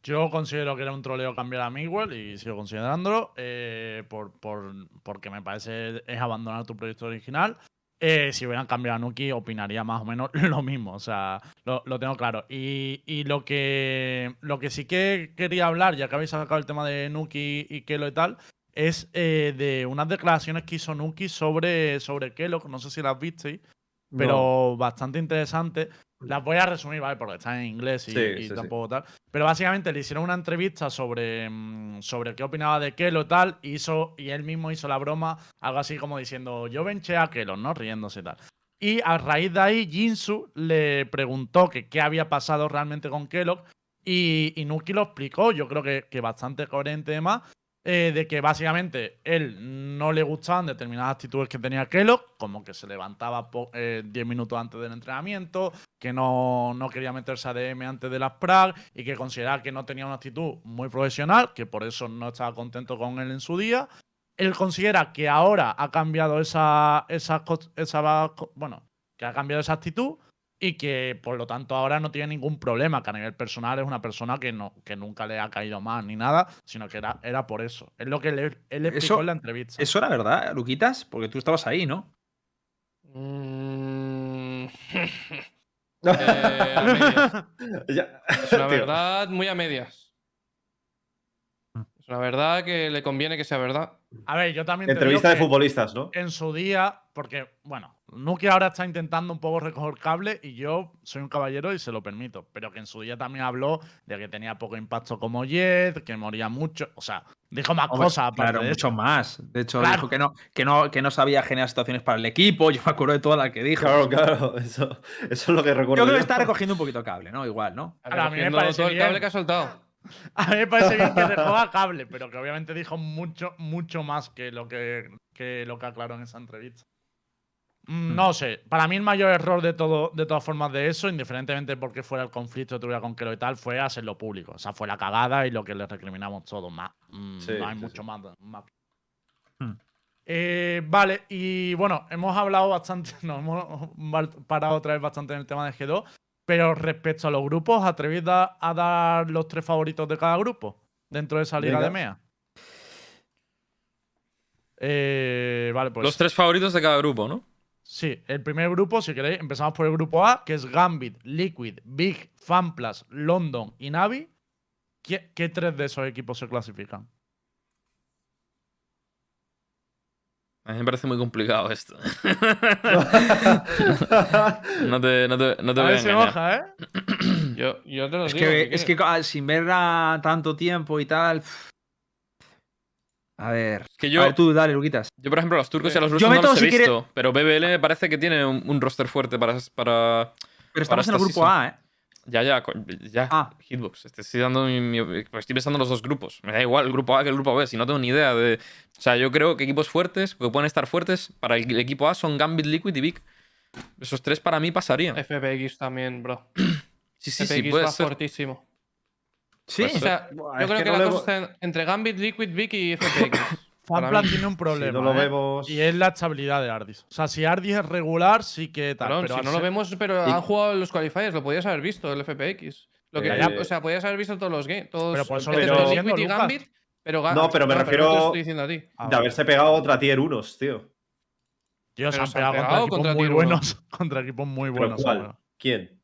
Speaker 2: Yo considero que era un troleo cambiar a Miguel y sigo considerándolo eh, por, por- porque me parece es abandonar tu proyecto original. Eh, si hubieran cambiado a Nuki, opinaría más o menos *laughs* lo mismo. O sea, lo, lo tengo claro. Y, y lo que lo que sí que quería hablar, ya que habéis sacado el tema de Nuki y Kelo y tal, es eh, de unas declaraciones que hizo Nuki sobre, sobre Kellogg. No sé si las visteis, pero bastante interesante. Las voy a resumir, ¿vale? Porque están en inglés y,
Speaker 4: Sí,
Speaker 2: y
Speaker 4: sí, sí.
Speaker 2: tampoco tal. Pero básicamente le hicieron una entrevista sobre, mm, sobre qué opinaba de Kelo y tal. Y, hizo, y él mismo hizo la broma, algo así como diciendo, yo venché a Kelo, ¿no? Riéndose y tal. Y a raíz de ahí, Jinsu le preguntó que qué había pasado realmente con Kellogg. Y, y Nuki lo explicó, yo creo que, que bastante coherente y demás. Eh, de que básicamente él no le gustaban determinadas actitudes que tenía Kellogg, como que se levantaba po- eh, 10 minutos antes del entrenamiento, que no, no quería meterse a DM antes de las Prague y que consideraba que no tenía una actitud muy profesional, que por eso no estaba contento con él en su día. Él considera que ahora ha cambiado esa, esa, esa bueno, que ha cambiado esa actitud y que por lo tanto ahora no tiene ningún problema, que a nivel personal es una persona que, no, que nunca le ha caído mal ni nada, sino que era, era por eso. Es lo que le- él explicó
Speaker 3: Eso-
Speaker 2: en la entrevista.
Speaker 3: Eso era verdad, Luquitas, porque tú estabas ahí, ¿no?
Speaker 6: Mm. *laughs* Eh, a. *laughs*
Speaker 4: Ya-
Speaker 6: Es una *laughs*
Speaker 4: Tío,
Speaker 6: verdad muy a medias. Es una verdad que le conviene que sea verdad.
Speaker 2: A ver, yo también te
Speaker 4: Entrevista
Speaker 2: digo
Speaker 4: de
Speaker 2: que
Speaker 4: futbolistas, ¿no?
Speaker 2: en su día, porque, bueno, Nuki ahora está intentando un poco recoger cable y yo soy un caballero y se lo permito, pero que en su día también habló de que tenía poco impacto como Jet, que moría mucho, o sea, dijo más
Speaker 3: Hombre,
Speaker 2: cosas
Speaker 3: Claro, mucho
Speaker 2: eso.
Speaker 3: más. De hecho,
Speaker 2: Claro.
Speaker 3: dijo que no, que, no, que no sabía generar situaciones para el equipo. Yo me acuerdo de toda la que dijo.
Speaker 4: Claro, claro. Eso, eso es lo que recuerdo.
Speaker 3: Yo creo que está recogiendo un poquito cable, ¿no? Igual, ¿no?
Speaker 2: Ahora, a mí me parece
Speaker 6: todo el
Speaker 2: bien.
Speaker 6: cable que ha soltado.
Speaker 2: A mí me parece bien que recoja cable, pero que obviamente dijo mucho, mucho más que lo que, que lo que aclaró en esa entrevista. Mm, No sé, para mí el mayor error de todo, de todas formas de eso, indiferentemente porque fuera el conflicto que tuviera con Kelo y tal, fue hacerlo público. O sea, fue la cagada y lo que le recriminamos todos. Más, mm,
Speaker 4: Sí,
Speaker 2: no hay
Speaker 4: sí,
Speaker 2: mucho
Speaker 4: sí.
Speaker 2: más. más.
Speaker 3: Hmm.
Speaker 2: Eh, vale, y bueno, hemos hablado bastante, *laughs* nos hemos parado otra vez bastante en el tema de G2, pero respecto a los grupos, ¿atrevéis a dar los tres favoritos de cada grupo dentro de esa liga
Speaker 4: Venga.
Speaker 2: de MEA? Eh, vale, pues
Speaker 5: Los tres favoritos de cada grupo, ¿no?
Speaker 2: Sí, el primer grupo, si queréis, empezamos por el grupo A, que es Gambit, Liquid, Big, FanPlus, London y Navi. ¿Qué, qué tres de esos equipos se clasifican?
Speaker 5: A mí me parece muy complicado esto. *laughs* no te, no te, no te
Speaker 2: a
Speaker 5: voy a
Speaker 2: ver si
Speaker 5: engañar.
Speaker 2: moja, ¿eh? *clears throat*
Speaker 6: Yo, yo te lo
Speaker 3: Es
Speaker 6: digo.
Speaker 3: que, es que
Speaker 6: quieres.
Speaker 3: ah, sin ver a tanto tiempo y tal. pff. A ver.
Speaker 5: Que
Speaker 3: A
Speaker 5: yo,
Speaker 3: ver, tú, dale, Luquitas.
Speaker 5: yo, por ejemplo, a los turcos y a los
Speaker 3: Yo
Speaker 5: rusos no
Speaker 3: meto,
Speaker 5: los he
Speaker 3: si quiere-
Speaker 5: visto, pero BBL me parece que tiene un, un roster fuerte para, para...
Speaker 3: Pero estamos en el grupo
Speaker 5: season.
Speaker 3: A, ¿eh?
Speaker 5: Ya, ya, ya.
Speaker 3: Ah.
Speaker 5: Hitbox. Estoy, dando mi- mi- pues estoy pensando en los dos grupos. Me da igual el grupo A que el grupo B, si no tengo ni idea de... O sea, yo creo que equipos fuertes, que pueden estar fuertes, para el equipo A son Gambit, Liquid y Big. Esos tres para mí pasarían.
Speaker 6: FPX también, bro. *clears throat*
Speaker 5: Sí, sí, sí,
Speaker 6: FPX
Speaker 5: puede
Speaker 6: va
Speaker 5: ser.
Speaker 6: fortísimo.
Speaker 3: Sí.
Speaker 5: Pues
Speaker 6: O sea,
Speaker 4: Buah,
Speaker 6: yo creo
Speaker 4: que
Speaker 6: que,
Speaker 4: no
Speaker 6: la cosa está entre Gambit, Liquid, Vic y *laughs*
Speaker 2: FanPlus
Speaker 6: mí.
Speaker 2: tiene un
Speaker 4: Si
Speaker 2: problema.
Speaker 4: no lo
Speaker 2: ¿eh?
Speaker 4: vemos.
Speaker 2: Y es la estabilidad de Ardis. O sea, si Ardis es regular, sí que tal.
Speaker 6: Cabrón,
Speaker 2: pero
Speaker 6: si no lo vemos, pero
Speaker 4: Y-
Speaker 6: han jugado los qualifiers, lo podías haber visto, el FPX. Lo que,
Speaker 4: Eh,
Speaker 6: o sea, podías haber visto todos los games. Todos,
Speaker 2: Pero por eso
Speaker 6: Liquid
Speaker 2: diciendo,
Speaker 6: y. Gambit. Pero Ga-
Speaker 4: No, pero me
Speaker 6: no,
Speaker 4: refiero-
Speaker 6: no estoy diciendo a ti.
Speaker 2: Ah,
Speaker 4: De haberse pegado otra tier 1, tío.
Speaker 2: Tío, se han
Speaker 6: se han
Speaker 2: pegado contra equipos muy
Speaker 6: Tier
Speaker 2: buenos. *laughs* contra equipos muy
Speaker 4: ¿Pero
Speaker 2: buenos.
Speaker 4: ¿Quién?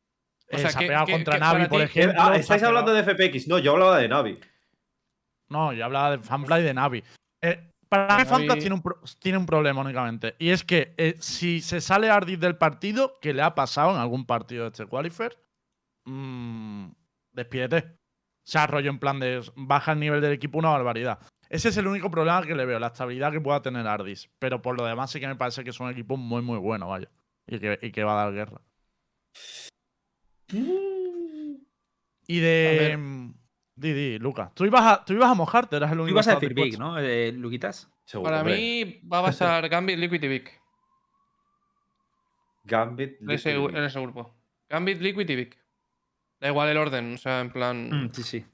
Speaker 6: O
Speaker 2: Eh,
Speaker 6: sea,
Speaker 2: se ha
Speaker 6: ¿qué-
Speaker 2: pegado contra
Speaker 6: qué-
Speaker 2: Navi, por ejemplo.
Speaker 4: Ah, estáis hablando de FPX. No, yo hablaba de Navi.
Speaker 2: No, yo hablaba de Fanplay y de Navi. Eh, para mí, Fanplay tiene un, pro- tiene un problema únicamente. Y es que eh, si se sale Ardis del partido, que le ha pasado en algún partido de este Qualifier, mm, despídete. O sea, rollo en plan de baja el nivel del equipo una barbaridad. Ese es el único problema que le veo, la estabilidad que pueda tener Ardis. Pero por lo demás sí que me parece que es un equipo muy, muy bueno, vaya. Y que, y que va a dar guerra. Y de... mm, Di, di, Lucas. Tú ibas a, tú ibas a mojarte, eras el
Speaker 3: Tú
Speaker 2: único
Speaker 3: ibas a
Speaker 2: que
Speaker 3: decir Big. ¿no? Eh, Luquitas.
Speaker 4: Seguro,
Speaker 6: Para
Speaker 4: hombre.
Speaker 6: mí va a pasar Gambit, Liquid y Vic.
Speaker 4: Gambit.
Speaker 6: En ese,
Speaker 4: Liquid.
Speaker 6: en ese grupo. Gambit, Liquid y Vic. Da igual el orden, o sea, en plan.
Speaker 3: Mm, sí, sí.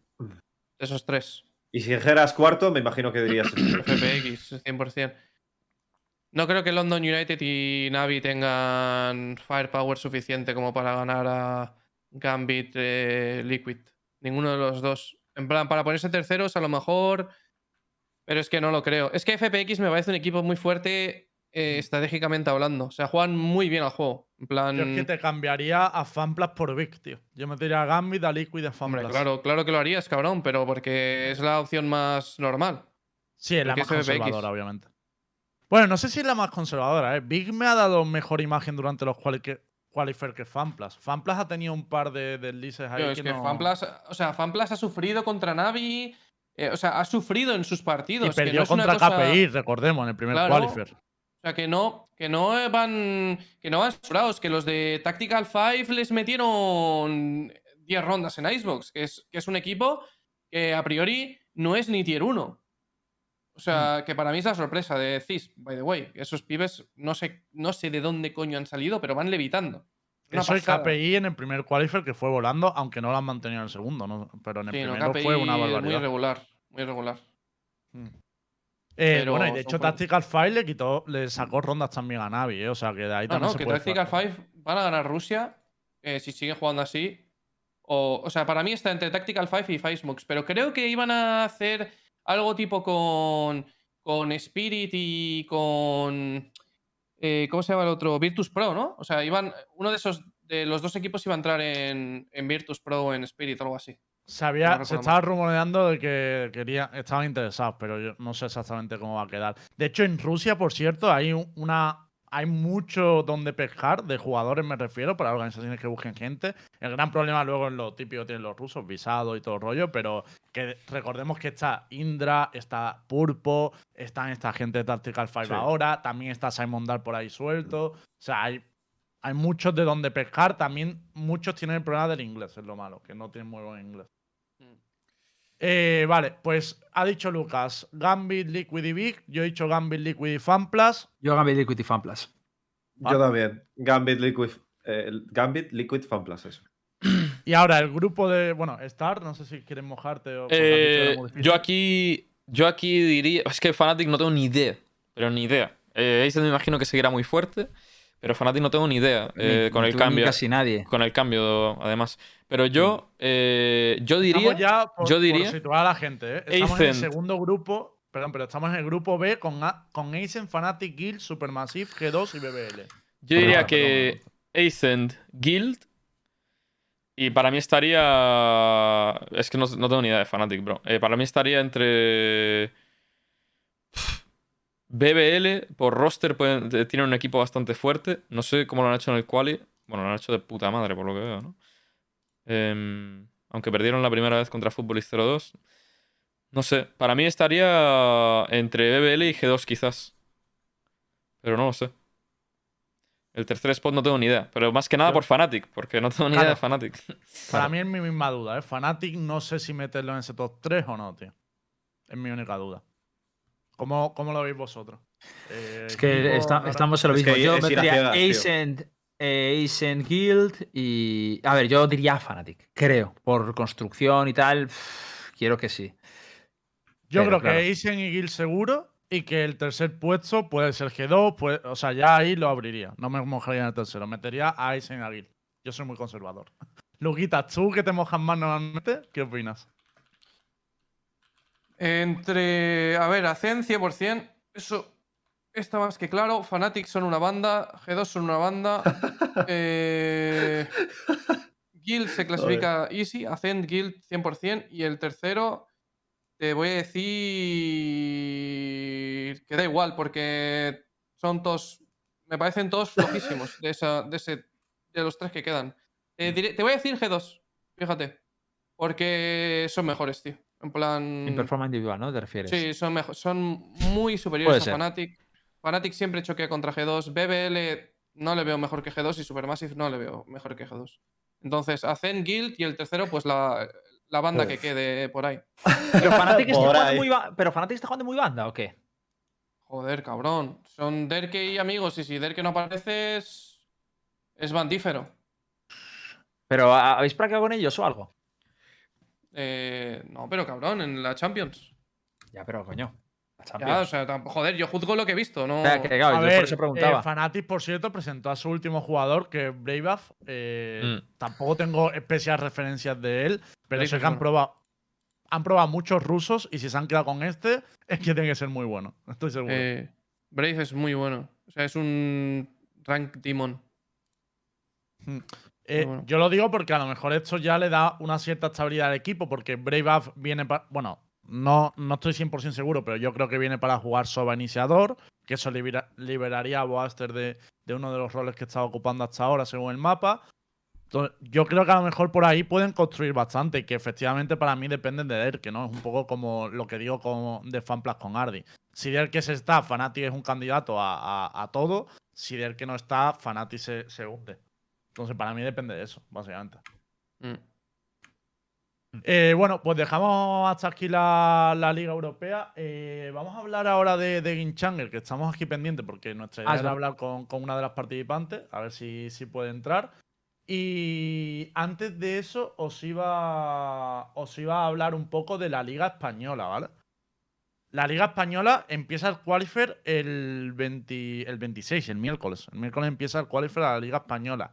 Speaker 6: Esos tres.
Speaker 4: Y si dijeras cuarto, me imagino que dirías. *coughs*
Speaker 6: FPX, 100%. No creo que London United y Navi tengan firepower suficiente como para ganar a Gambit eh, Liquid. Ninguno de los dos. En plan, para ponerse terceros a lo mejor. Pero es que no lo creo. Es que FPX me parece un equipo muy fuerte eh, estratégicamente hablando. O sea, juegan muy bien al juego. En plan.
Speaker 2: Yo es que te cambiaría a Fanplas por Vic, tío. Yo metería a Gambit, a Liquid a Fanplas.
Speaker 6: claro, claro que lo harías, cabrón, pero porque es la opción más normal.
Speaker 2: Sí, es la más conservadora, obviamente. Bueno, no sé si es la más conservadora, ¿eh? Big me ha dado mejor imagen durante los quali que, qualifier que Fanplas. Fanplas ha tenido un par de deslices ahí
Speaker 6: es que
Speaker 2: no-
Speaker 6: Fanplas, o sea, Fanplas ha sufrido contra Navi. eh, o sea, ha sufrido en sus partidos.
Speaker 2: Y
Speaker 6: que
Speaker 2: perdió
Speaker 6: no
Speaker 2: contra
Speaker 6: cosa-
Speaker 2: KPI, recordemos, en el primer
Speaker 6: Claro.
Speaker 2: qualifier.
Speaker 6: O sea, que no, que no van. Que no van sobrados, que los de Tactical 5 les metieron 10 rondas en Icebox, que es, que es un equipo que a priori no es ni tier 1. O sea,
Speaker 2: Mm.
Speaker 6: que para mí es la sorpresa de CIS, by the way. Esos pibes no sé, no sé de dónde coño han salido, pero van levitando. Una
Speaker 2: Eso
Speaker 6: pasada.
Speaker 2: KPI en el primer qualifier que fue volando, aunque no lo han mantenido en el segundo, ¿no? Pero en el
Speaker 6: Sí, no,
Speaker 2: primero
Speaker 6: KPI
Speaker 2: fue una
Speaker 6: Muy
Speaker 2: barbaridad.
Speaker 6: irregular, muy irregular.
Speaker 2: Eh,
Speaker 6: pero
Speaker 2: bueno, y de hecho. Tactical File le quitó, le sacó rondas también a Navi, ¿eh? O sea que de ahí
Speaker 6: No,
Speaker 2: también
Speaker 6: no,
Speaker 2: se
Speaker 6: que
Speaker 2: puede
Speaker 6: Tactical. 5 van a ganar Rusia eh, si siguen jugando así. O, o sea, para mí está entre Tactical 5 y Facemux, pero creo que iban a hacer algo tipo con, con Spirit y con. eh, ¿Cómo se llama el otro? Virtus Pro, ¿no? O sea, iban. Uno de esos. De los dos equipos iba a entrar en, en Virtus Pro o en Spirit o algo así.
Speaker 2: Se, había-
Speaker 6: No
Speaker 2: se estaba rumoreando de que quería, estaban interesados, pero yo no sé exactamente cómo va a quedar. De hecho, en Rusia, por cierto, hay un- una. Hay mucho donde pescar, de jugadores me refiero, para organizaciones que busquen gente. El gran problema luego es lo típico que tienen los rusos, visado y todo el rollo, pero que recordemos que está Indra, está Purpo, están esta gente de Tactical Five
Speaker 4: Sí.
Speaker 2: ahora, también está Simon Dar por ahí suelto. O sea, hay, hay muchos de donde pescar, también muchos tienen el problema del inglés, es lo malo, que no tienen muy buen inglés. Eh, vale, pues ha dicho Lucas, Gambit, Liquid y Big. Yo he dicho Gambit, Liquid y FanPlus.
Speaker 3: Yo Gambit Liquid y Fanplas.
Speaker 4: Yo también. Gambit, Liquid, eh, Gambit, Liquid, Fanplas, eso.
Speaker 2: Y ahora el grupo de. Bueno, Star, no sé si quieres mojarte o.
Speaker 5: Eh, yo aquí. Yo aquí diría. Es que Fnatic no tengo ni idea. Pero ni idea. Eh, me imagino que seguirá muy fuerte. Pero Fnatic no tengo ni idea. eh,
Speaker 3: Ni-
Speaker 5: con el cambio.
Speaker 3: Casi nadie.
Speaker 5: Con el cambio, además. Pero yo. eh, yo diría.
Speaker 2: Estamos ya por,
Speaker 5: yo
Speaker 2: por
Speaker 5: diría-
Speaker 2: situar a la gente, ¿eh? Estamos en el segundo grupo. Perdón, pero estamos en el grupo B con, A- con Aizen, Fnatic, Guild, Supermassive, G2 y BBL.
Speaker 5: Yo diría que. Ascent Guild. Y para mí estaría. Es que no, no tengo ni idea de Fnatic, bro. Eh, para mí estaría entre. BBL, por roster, pueden, eh, tienen un equipo bastante fuerte. No sé cómo lo han hecho en el quali. Bueno, lo han hecho de puta madre, por lo que veo, ¿no? Em, aunque perdieron la primera vez contra Futbolist 02. No sé, para mí estaría entre BBL y G2 quizás. Pero no lo sé. El tercer spot no tengo ni idea. Pero más que nada por Fnatic, porque no tengo ni
Speaker 2: Claro.
Speaker 5: idea de Fnatic.
Speaker 2: Para mí es mi misma duda, ¿eh? Fnatic no sé si meterlo en ese top 3 o no, tío. Es mi única duda. ¿Cómo, cómo lo veis vosotros? Eh,
Speaker 3: Es que está- estamos en lo
Speaker 4: Es que
Speaker 3: mismo. Yo metería. Ascent, eh, Ascent Guild y. A ver, yo diría Fnatic, creo. Por construcción y tal, pff, quiero que sí.
Speaker 2: Yo
Speaker 3: Pero,
Speaker 2: creo
Speaker 3: claro.
Speaker 2: que Aizen y Gil seguro y que el tercer puesto puede ser G2, puede- o sea, ya ahí lo abriría. No me mojaría en el tercero, metería a Aizen y a Gil. Yo soy muy conservador. *laughs* Luquita, tú que te mojas más normalmente, ¿qué opinas?
Speaker 6: Entre. A ver, Azen 100%. Eso está más que claro. Fanatics son una banda. G2 son una banda. *laughs* eh, Guild se clasifica easy. Azen, Guild 100%. Y el tercero. Te voy a decir. Que da igual, porque son todos. Me parecen todos flojísimos de, esa, de, ese, de los tres que quedan. Eh, diré- te voy a decir G2. Fíjate. Porque son mejores, tío. En plan.
Speaker 3: En performance individual, ¿no? ¿Te refieres?
Speaker 6: Sí, son, mejo- son muy superiores
Speaker 3: Puede
Speaker 6: a
Speaker 3: ser.
Speaker 6: Fnatic. Fnatic siempre choquea contra G2. BBL no le veo mejor que G2 y Supermassive no le veo mejor que G2. Entonces, Azen, Guild y el tercero, pues la, la banda que quede por ahí.
Speaker 3: Pero Fnatic, está *laughs*
Speaker 4: Por
Speaker 3: jugando
Speaker 4: ahí.
Speaker 3: muy ¿Pero Fnatic está jugando muy banda o qué?
Speaker 6: Joder, cabrón. Son Derke y amigos. Y si Derke no aparece, es, es bandífero.
Speaker 3: ¿Pero ¿ha- habéis practicado con ellos o algo?
Speaker 6: Eh, no, pero cabrón, en la Champions.
Speaker 3: Ya, pero coño. la
Speaker 6: Ya,
Speaker 3: Champions.
Speaker 6: o sea, joder, yo juzgo lo que he visto, ¿no?
Speaker 3: O sea, que, claro,
Speaker 2: A
Speaker 3: yo
Speaker 2: ver,
Speaker 3: por eso preguntaba.
Speaker 2: eh, Fnatic, por cierto, presentó a su último jugador, que es Braveybuff. Eh,
Speaker 5: Mm.
Speaker 2: Tampoco tengo especiales referencias de él, pero sé
Speaker 6: es
Speaker 2: que han probado, han probado muchos rusos y si se han quedado con este, es que tiene que ser muy bueno. *laughs* Estoy seguro.
Speaker 6: Eh, Brave es muy bueno. O sea, es un rank demon.
Speaker 2: Eh,
Speaker 6: bueno.
Speaker 2: Yo lo digo porque a lo mejor esto ya le da una cierta estabilidad al equipo, porque Brave viene para. Bueno, no, no estoy 100% seguro, pero yo creo que viene para jugar Soba iniciador, que eso libera- liberaría a Boaster de, de uno de los roles que estaba ocupando hasta ahora según el mapa. Entonces, yo creo que a lo mejor por ahí pueden construir bastante que efectivamente para mí dependen de Derke, ¿no? Es un poco como lo que digo como de Fanplas con Ardi. Si Derke se está, Fnatic es un candidato a, a- a todo. Si Derke no está, Fnatic se, se hunde. Entonces, para mí depende de eso, básicamente.
Speaker 6: Mm.
Speaker 2: Eh, bueno, pues dejamos hasta aquí la, la Liga Europea. Eh, vamos a hablar ahora de, de Ginchanger, que estamos aquí pendientes porque nuestra idea
Speaker 3: Ah,
Speaker 2: era hablar con, con una de las participantes, a ver si, si puede entrar. Y antes de eso, os iba, os iba a hablar un poco de la Liga Española, ¿vale? La Liga Española empieza el qualifier el, 20 el 26, el miércoles. El miércoles empieza el qualifier a la Liga Española.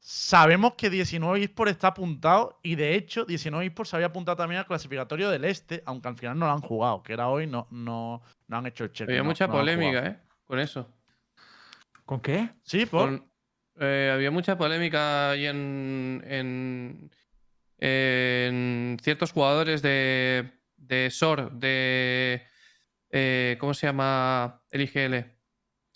Speaker 2: Sabemos que 19 eSports está apuntado y de hecho 19 eSports se había apuntado también al clasificatorio del Este, aunque al final no lo han jugado, que era hoy, no, no, no han hecho el check.
Speaker 6: Había
Speaker 2: no-
Speaker 6: mucha
Speaker 2: no
Speaker 6: polémica, ¿eh? Con eso.
Speaker 3: ¿Con qué?
Speaker 2: Sí, por.
Speaker 6: Con- eh, había mucha polémica ahí en, en, en ciertos jugadores de, de SOR, de... eh, ¿Cómo se llama? El IGL.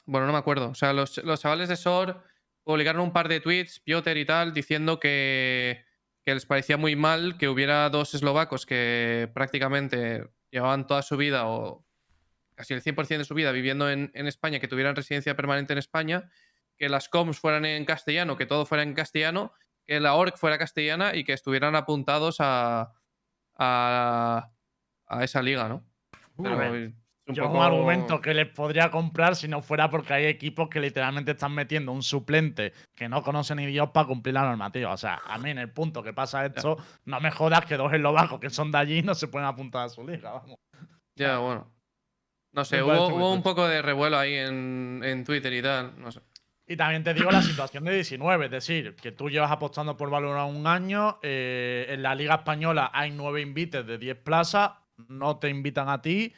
Speaker 6: Bueno, no me acuerdo. O sea, los, los chavales de SOR publicaron un par de tweets, Piotr y tal, diciendo que, que les parecía muy mal que hubiera dos eslovacos que prácticamente llevaban toda su vida o casi el 100% de su vida viviendo en, en España, que tuvieran residencia permanente en España, que las coms fueran en castellano, que todo fuera en castellano, que la org fuera castellana y que estuvieran apuntados a, a, a esa liga, ¿no? Pero un
Speaker 2: Yo es un
Speaker 6: poco-
Speaker 2: argumento que les podría comprar si no fuera porque hay equipos que literalmente están metiendo un suplente que no conoce ni Dios para cumplir la normativa. O sea, a mí en el punto que pasa esto, no me jodas que dos eslovacos que son de allí no se pueden apuntar a su liga, vamos.
Speaker 6: Ya, bueno. No sé, hubo, un poco de revuelo ahí en, en Twitter y tal. No sé.
Speaker 2: Y también te digo la situación de 19, es decir, que tú llevas apostando por Valorant un año, eh, en la Liga Española hay nueve invites de 10 plazas, no te invitan a ti.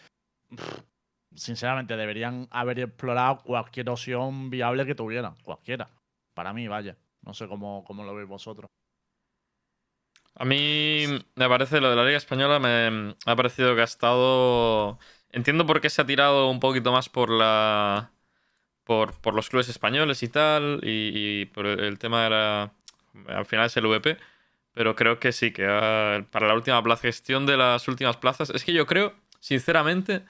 Speaker 2: Sinceramente, deberían haber explorado cualquier opción viable que tuvieran, cualquiera. Para mí, vaya. No sé cómo, cómo lo veis vosotros.
Speaker 5: A mí me parece lo de la Liga Española, me, ha parecido que ha estado. Entiendo por qué se ha tirado un poquito más por la. por, por los clubes españoles y tal, y, y por el, tema de la. Al final es el VP, pero creo que sí, que para la última plaza, gestión de las últimas plazas. Es que yo creo, sinceramente,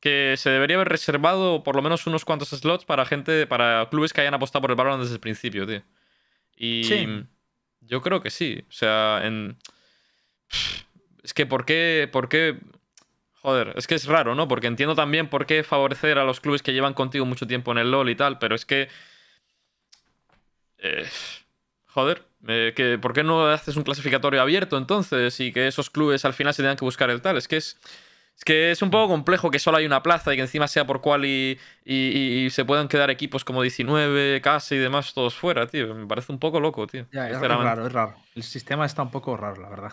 Speaker 5: que se debería haber reservado por lo menos unos cuantos slots para gente, para clubes que hayan apostado por el Valorant desde el principio, tío. Y.
Speaker 3: Sí.
Speaker 5: Yo creo que sí. O sea, en. Es que, ¿por qué, ¿por qué? Joder, es que es raro, ¿no? Porque entiendo también por qué favorecer a los clubes que llevan contigo mucho tiempo en el LOL y tal, pero es que. eh, joder, eh, que, ¿por qué no haces un clasificatorio abierto entonces y que esos clubes al final se tengan que buscar el tal? Es que es. Es que es un poco complejo que solo hay una plaza y que encima sea por cual y, y- y- y se puedan quedar equipos como 19, casi y demás todos fuera, tío. Me parece un poco loco, tío.
Speaker 3: Ya, es, raro, es raro. El sistema está un poco raro, la verdad.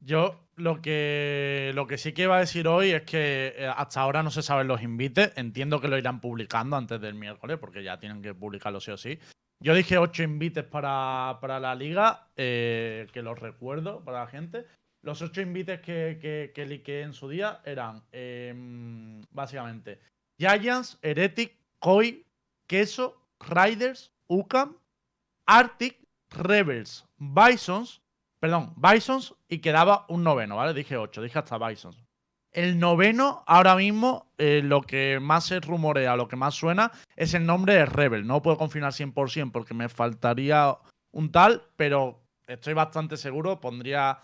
Speaker 2: Yo lo que, lo que sí que iba a decir hoy es que eh, hasta ahora no se saben los invites. Entiendo que lo irán publicando antes del miércoles, porque ya tienen que publicarlo sí o sí. Yo dije ocho invites para, para la liga, eh, que los recuerdo para la gente. Los ocho invites que, que, que liqué en su día eran em, básicamente Giants, Heretic, Koi, Queso, Riders, UCAM, Arctic, Rebels, Bisons, perdón, Bisons y quedaba un noveno, ¿vale? Dije ocho, dije hasta Bisons. El noveno, ahora mismo, eh, lo que más se rumorea, lo que más suena, es el nombre de Rebel. No puedo confirmar 100% porque me faltaría un tal, pero estoy bastante seguro, pondría,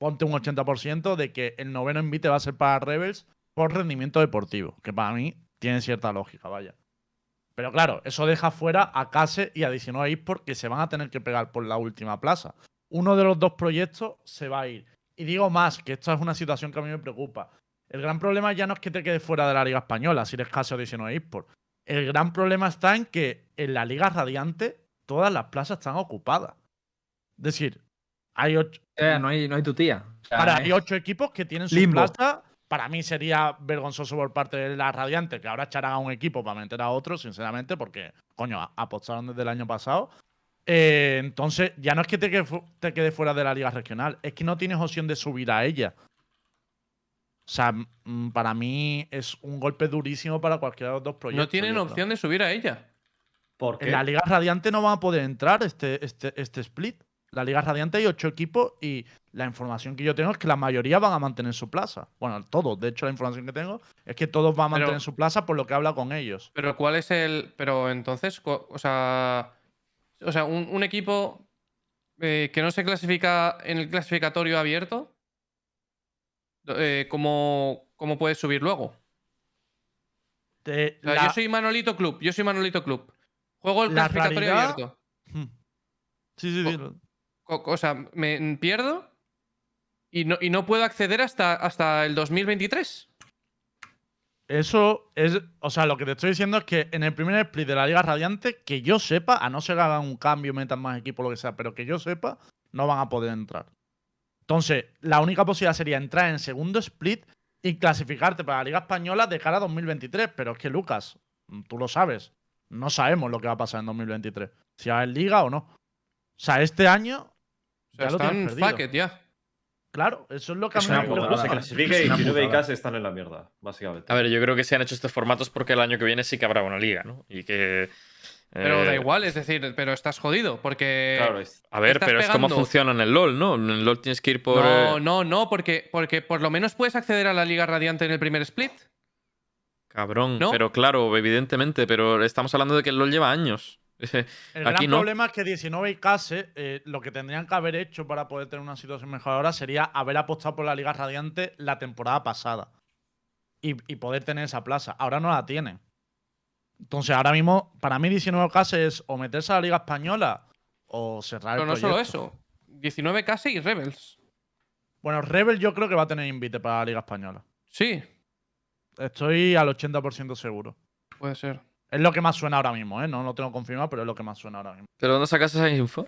Speaker 2: ponte un 80% de que el noveno invite va a ser para Rebels por rendimiento deportivo, que para mí tiene cierta lógica, vaya. Pero claro, eso deja fuera a Case y a 19 eSports que se van a tener que pegar por la última plaza. Uno de los dos proyectos se va a ir. Y digo más, que esta es una situación que a mí me preocupa. El gran problema ya no es que te quedes fuera de la Liga Española si eres Case o 19 eSports. El gran problema está en que en la Liga Radiante todas las plazas están ocupadas. Es decir, hay ocho,
Speaker 3: Eh, no, hay, no hay tu tía. O sea, eh,
Speaker 2: hay ocho equipos que tienen su
Speaker 3: Limbo.
Speaker 2: plaza Para mí sería vergonzoso por parte de la Radiante que ahora echarán a un equipo para meter a otro, sinceramente, porque, coño, apostaron desde el año pasado. Eh, entonces, ya no es que te, quede fu- te quede fuera de la liga regional, es que no tienes opción de subir a ella. O sea, mm, para mí es un golpe durísimo para cualquiera de los dos proyectos.
Speaker 6: No tienen opción de subir a ella.
Speaker 4: ¿Por qué?
Speaker 2: En la Liga Radiante no van a poder entrar este, este, este split. La Liga Radiante hay ocho equipos y la información que yo tengo es que la mayoría van a mantener su plaza. Bueno, todos. De hecho, la información que tengo es que todos van a
Speaker 6: Pero-
Speaker 2: mantener su plaza por lo que habla con ellos.
Speaker 6: Pero ¿cuál es el...? Pero entonces, o sea... O sea, un, un equipo eh, que no se clasifica en el clasificatorio abierto, eh, ¿cómo, ¿cómo puedes subir luego?
Speaker 2: Te-
Speaker 6: O sea,
Speaker 2: la-
Speaker 6: yo soy Manolito Club, yo soy Manolito Club. Juego el
Speaker 2: La
Speaker 6: clasificatorio abierto.
Speaker 2: Hmm. Sí, sí, sí.
Speaker 6: O sea, me pierdo y no, y no puedo acceder hasta, hasta el 2023.
Speaker 2: Eso es. O sea, lo que te estoy diciendo es que en el primer split de la Liga Radiante, que yo sepa, a no ser que hagan un cambio, metan más equipos, lo que sea, pero que yo sepa, no van a poder entrar. Entonces, la única posibilidad sería entrar en segundo split y clasificarte para la Liga Española de cara a 2023. Pero es que, Lucas, tú lo sabes. No sabemos lo que va a pasar en 2023. Si va a haber Liga o no. O sea, este año. Ya lo
Speaker 6: están
Speaker 2: tienes perdido.
Speaker 6: fuck it, ya.
Speaker 2: Claro, eso es lo que a
Speaker 3: Es
Speaker 2: mí
Speaker 3: una
Speaker 2: me
Speaker 4: no se clasifique y
Speaker 3: una
Speaker 4: 19 y
Speaker 3: putada.
Speaker 4: CAS están en la mierda, básicamente.
Speaker 5: A ver, yo creo que se han hecho estos formatos porque el año que viene sí que habrá una liga, ¿no? Y que.
Speaker 6: Pero
Speaker 5: eh,
Speaker 6: da igual, es decir, pero estás jodido porque...
Speaker 4: Claro, es-
Speaker 5: A ver, pero es como funciona en el LOL, ¿no? En el LOL tienes que ir por.
Speaker 6: No,
Speaker 5: eh,
Speaker 6: no, no, porque, porque por lo menos puedes acceder a la Liga Radiante en el primer split.
Speaker 5: Cabrón,
Speaker 6: ¿No?
Speaker 5: pero claro, evidentemente, pero estamos hablando de que el LOL lleva años. *laughs*
Speaker 2: El
Speaker 5: Aquí
Speaker 2: gran
Speaker 5: no.
Speaker 2: problema es que 19 y Case, eh, lo que tendrían que haber hecho para poder tener una situación mejor ahora sería haber apostado por la Liga Radiante la temporada pasada y, y poder tener esa plaza. Ahora no la tienen. Entonces, ahora mismo, para mí 19 Case es o meterse a la Liga Española o cerrar
Speaker 6: Pero
Speaker 2: el
Speaker 6: no solo eso. 19 casi y Rebels.
Speaker 2: Bueno, Rebel yo creo que va a tener invite para la Liga Española.
Speaker 6: Sí,
Speaker 2: Estoy al 80% seguro.
Speaker 6: puede ser.
Speaker 2: Es lo que más suena ahora mismo, ¿eh? No lo tengo confirmado, pero es lo que más suena ahora mismo.
Speaker 5: ¿Pero dónde sacas esa info?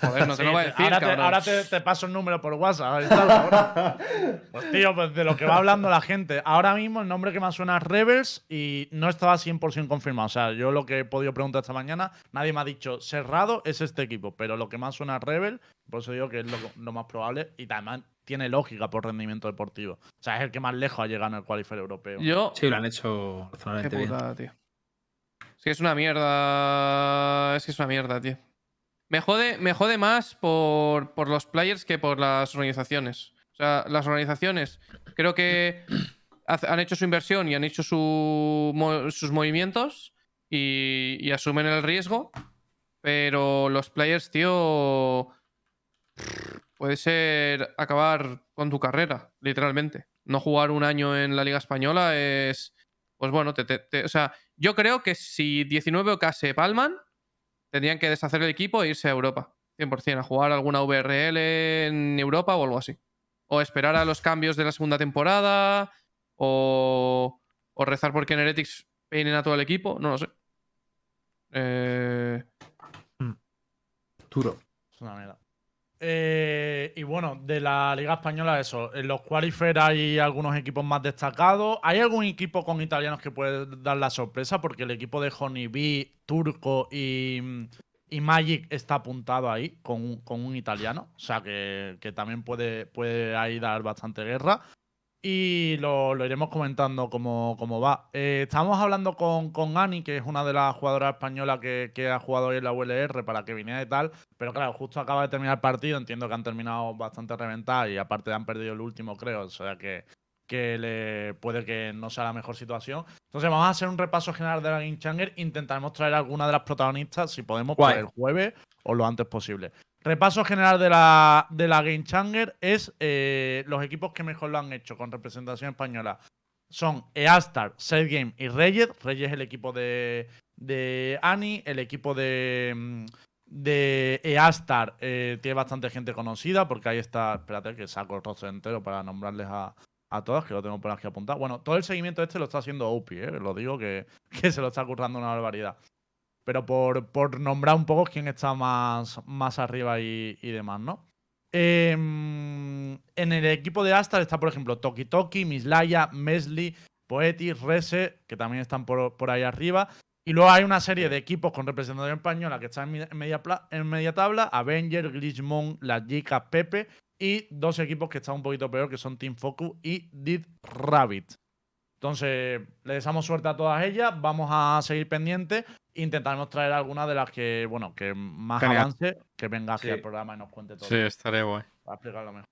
Speaker 6: Joder, no te lo
Speaker 2: Sí,
Speaker 6: voy a
Speaker 2: te-
Speaker 6: decir,
Speaker 2: ahora te, ahora te- te paso el número por WhatsApp. ahora. *laughs* Pues tío, pues de lo que va hablando la gente. Ahora mismo el nombre que más suena es Rebels y no estaba 100% confirmado. O sea, yo lo que he podido preguntar esta mañana, nadie me ha dicho cerrado es este equipo, pero lo que más suena es Rebel, por eso digo que es lo, lo más probable y además tiene lógica por rendimiento deportivo. O sea, es el que más lejos ha llegado en el qualifier europeo.
Speaker 6: Yo,
Speaker 3: Sí, lo han hecho
Speaker 6: Qué
Speaker 3: razonablemente bien.
Speaker 6: tío. Es que es una mierda. Es que es una mierda, tío. Me jode, me jode más por, por los players que por las organizaciones. O sea, las organizaciones creo que han hecho su inversión y han hecho su sus movimientos y, y asumen el riesgo. Pero los players, tío, puede ser acabar con tu carrera, literalmente. No jugar un año en la Liga Española es. Pues bueno, te- te- te- o sea, yo creo que si 19 OK se palman, tendrían que deshacer el equipo e irse a Europa. 100%, a jugar alguna VRL en Europa o algo así. O esperar a los cambios de la segunda temporada, o, o rezar porque Neretics peinen a todo el equipo, no lo sé. Eh,
Speaker 3: Duro.
Speaker 2: Es una mierda. Eh, y bueno, de la Liga Española, eso. En los qualifiers hay algunos equipos más destacados. ¿Hay algún equipo con italianos que puede dar la sorpresa? Porque el equipo de Honeybee, Turco y, Magic está apuntado ahí con, un- con un italiano. O sea que, que también puede, puede ahí dar bastante guerra. Y lo, lo iremos comentando cómo, cómo va. Eh, estábamos hablando con, con Ani, que es una de las jugadoras españolas que, que ha jugado hoy en la ULR para que viniera y tal. Pero claro, justo acaba de terminar el partido. Entiendo que han terminado bastante reventadas y aparte han perdido el último, creo. O sea que, que le puede que no sea la mejor situación. Entonces vamos a hacer un repaso general de la Game Changer. Intentaremos traer alguna de las protagonistas, si podemos,
Speaker 3: Guay.
Speaker 2: para el jueves o lo antes posible. Repaso general de la, de la Game Changer es eh, los equipos que mejor lo han hecho con representación española. Son Eastar, Set Game y Reyes. Reyes es el equipo de, de Ani. El equipo de, mm, de Eastar eh, tiene bastante gente conocida porque ahí está. Espérate que saco el rostro entero para nombrarles a, a todas, que lo tengo por aquí apuntado. Bueno, todo el seguimiento este lo está haciendo Opi, ¿eh? lo digo que, *laughs* que se lo está currando una barbaridad. Pero por, por nombrar un poco quién está más, más arriba y, y demás, ¿no? Em, en el equipo de Astar está, por ejemplo, Toki Toki, Mislaya, Mesli, Poeti, Rese, que también están por, por ahí arriba. Y luego hay una serie de equipos con representación española que están en media, en media tabla: Avenger, Glitchmon, La Jica, Pepe. Y dos equipos que están un poquito peor, que son Team Focus y Did Rabbit. Entonces, le deseamos suerte a todas ellas. Vamos a seguir pendientes. Intentaremos traer alguna de las que, bueno, que más
Speaker 3: Genial.
Speaker 2: avance, que venga aquí
Speaker 4: Sí.
Speaker 2: al programa y nos cuente todo.
Speaker 5: Sí, estaría guay.
Speaker 2: Para explicarlo mejor.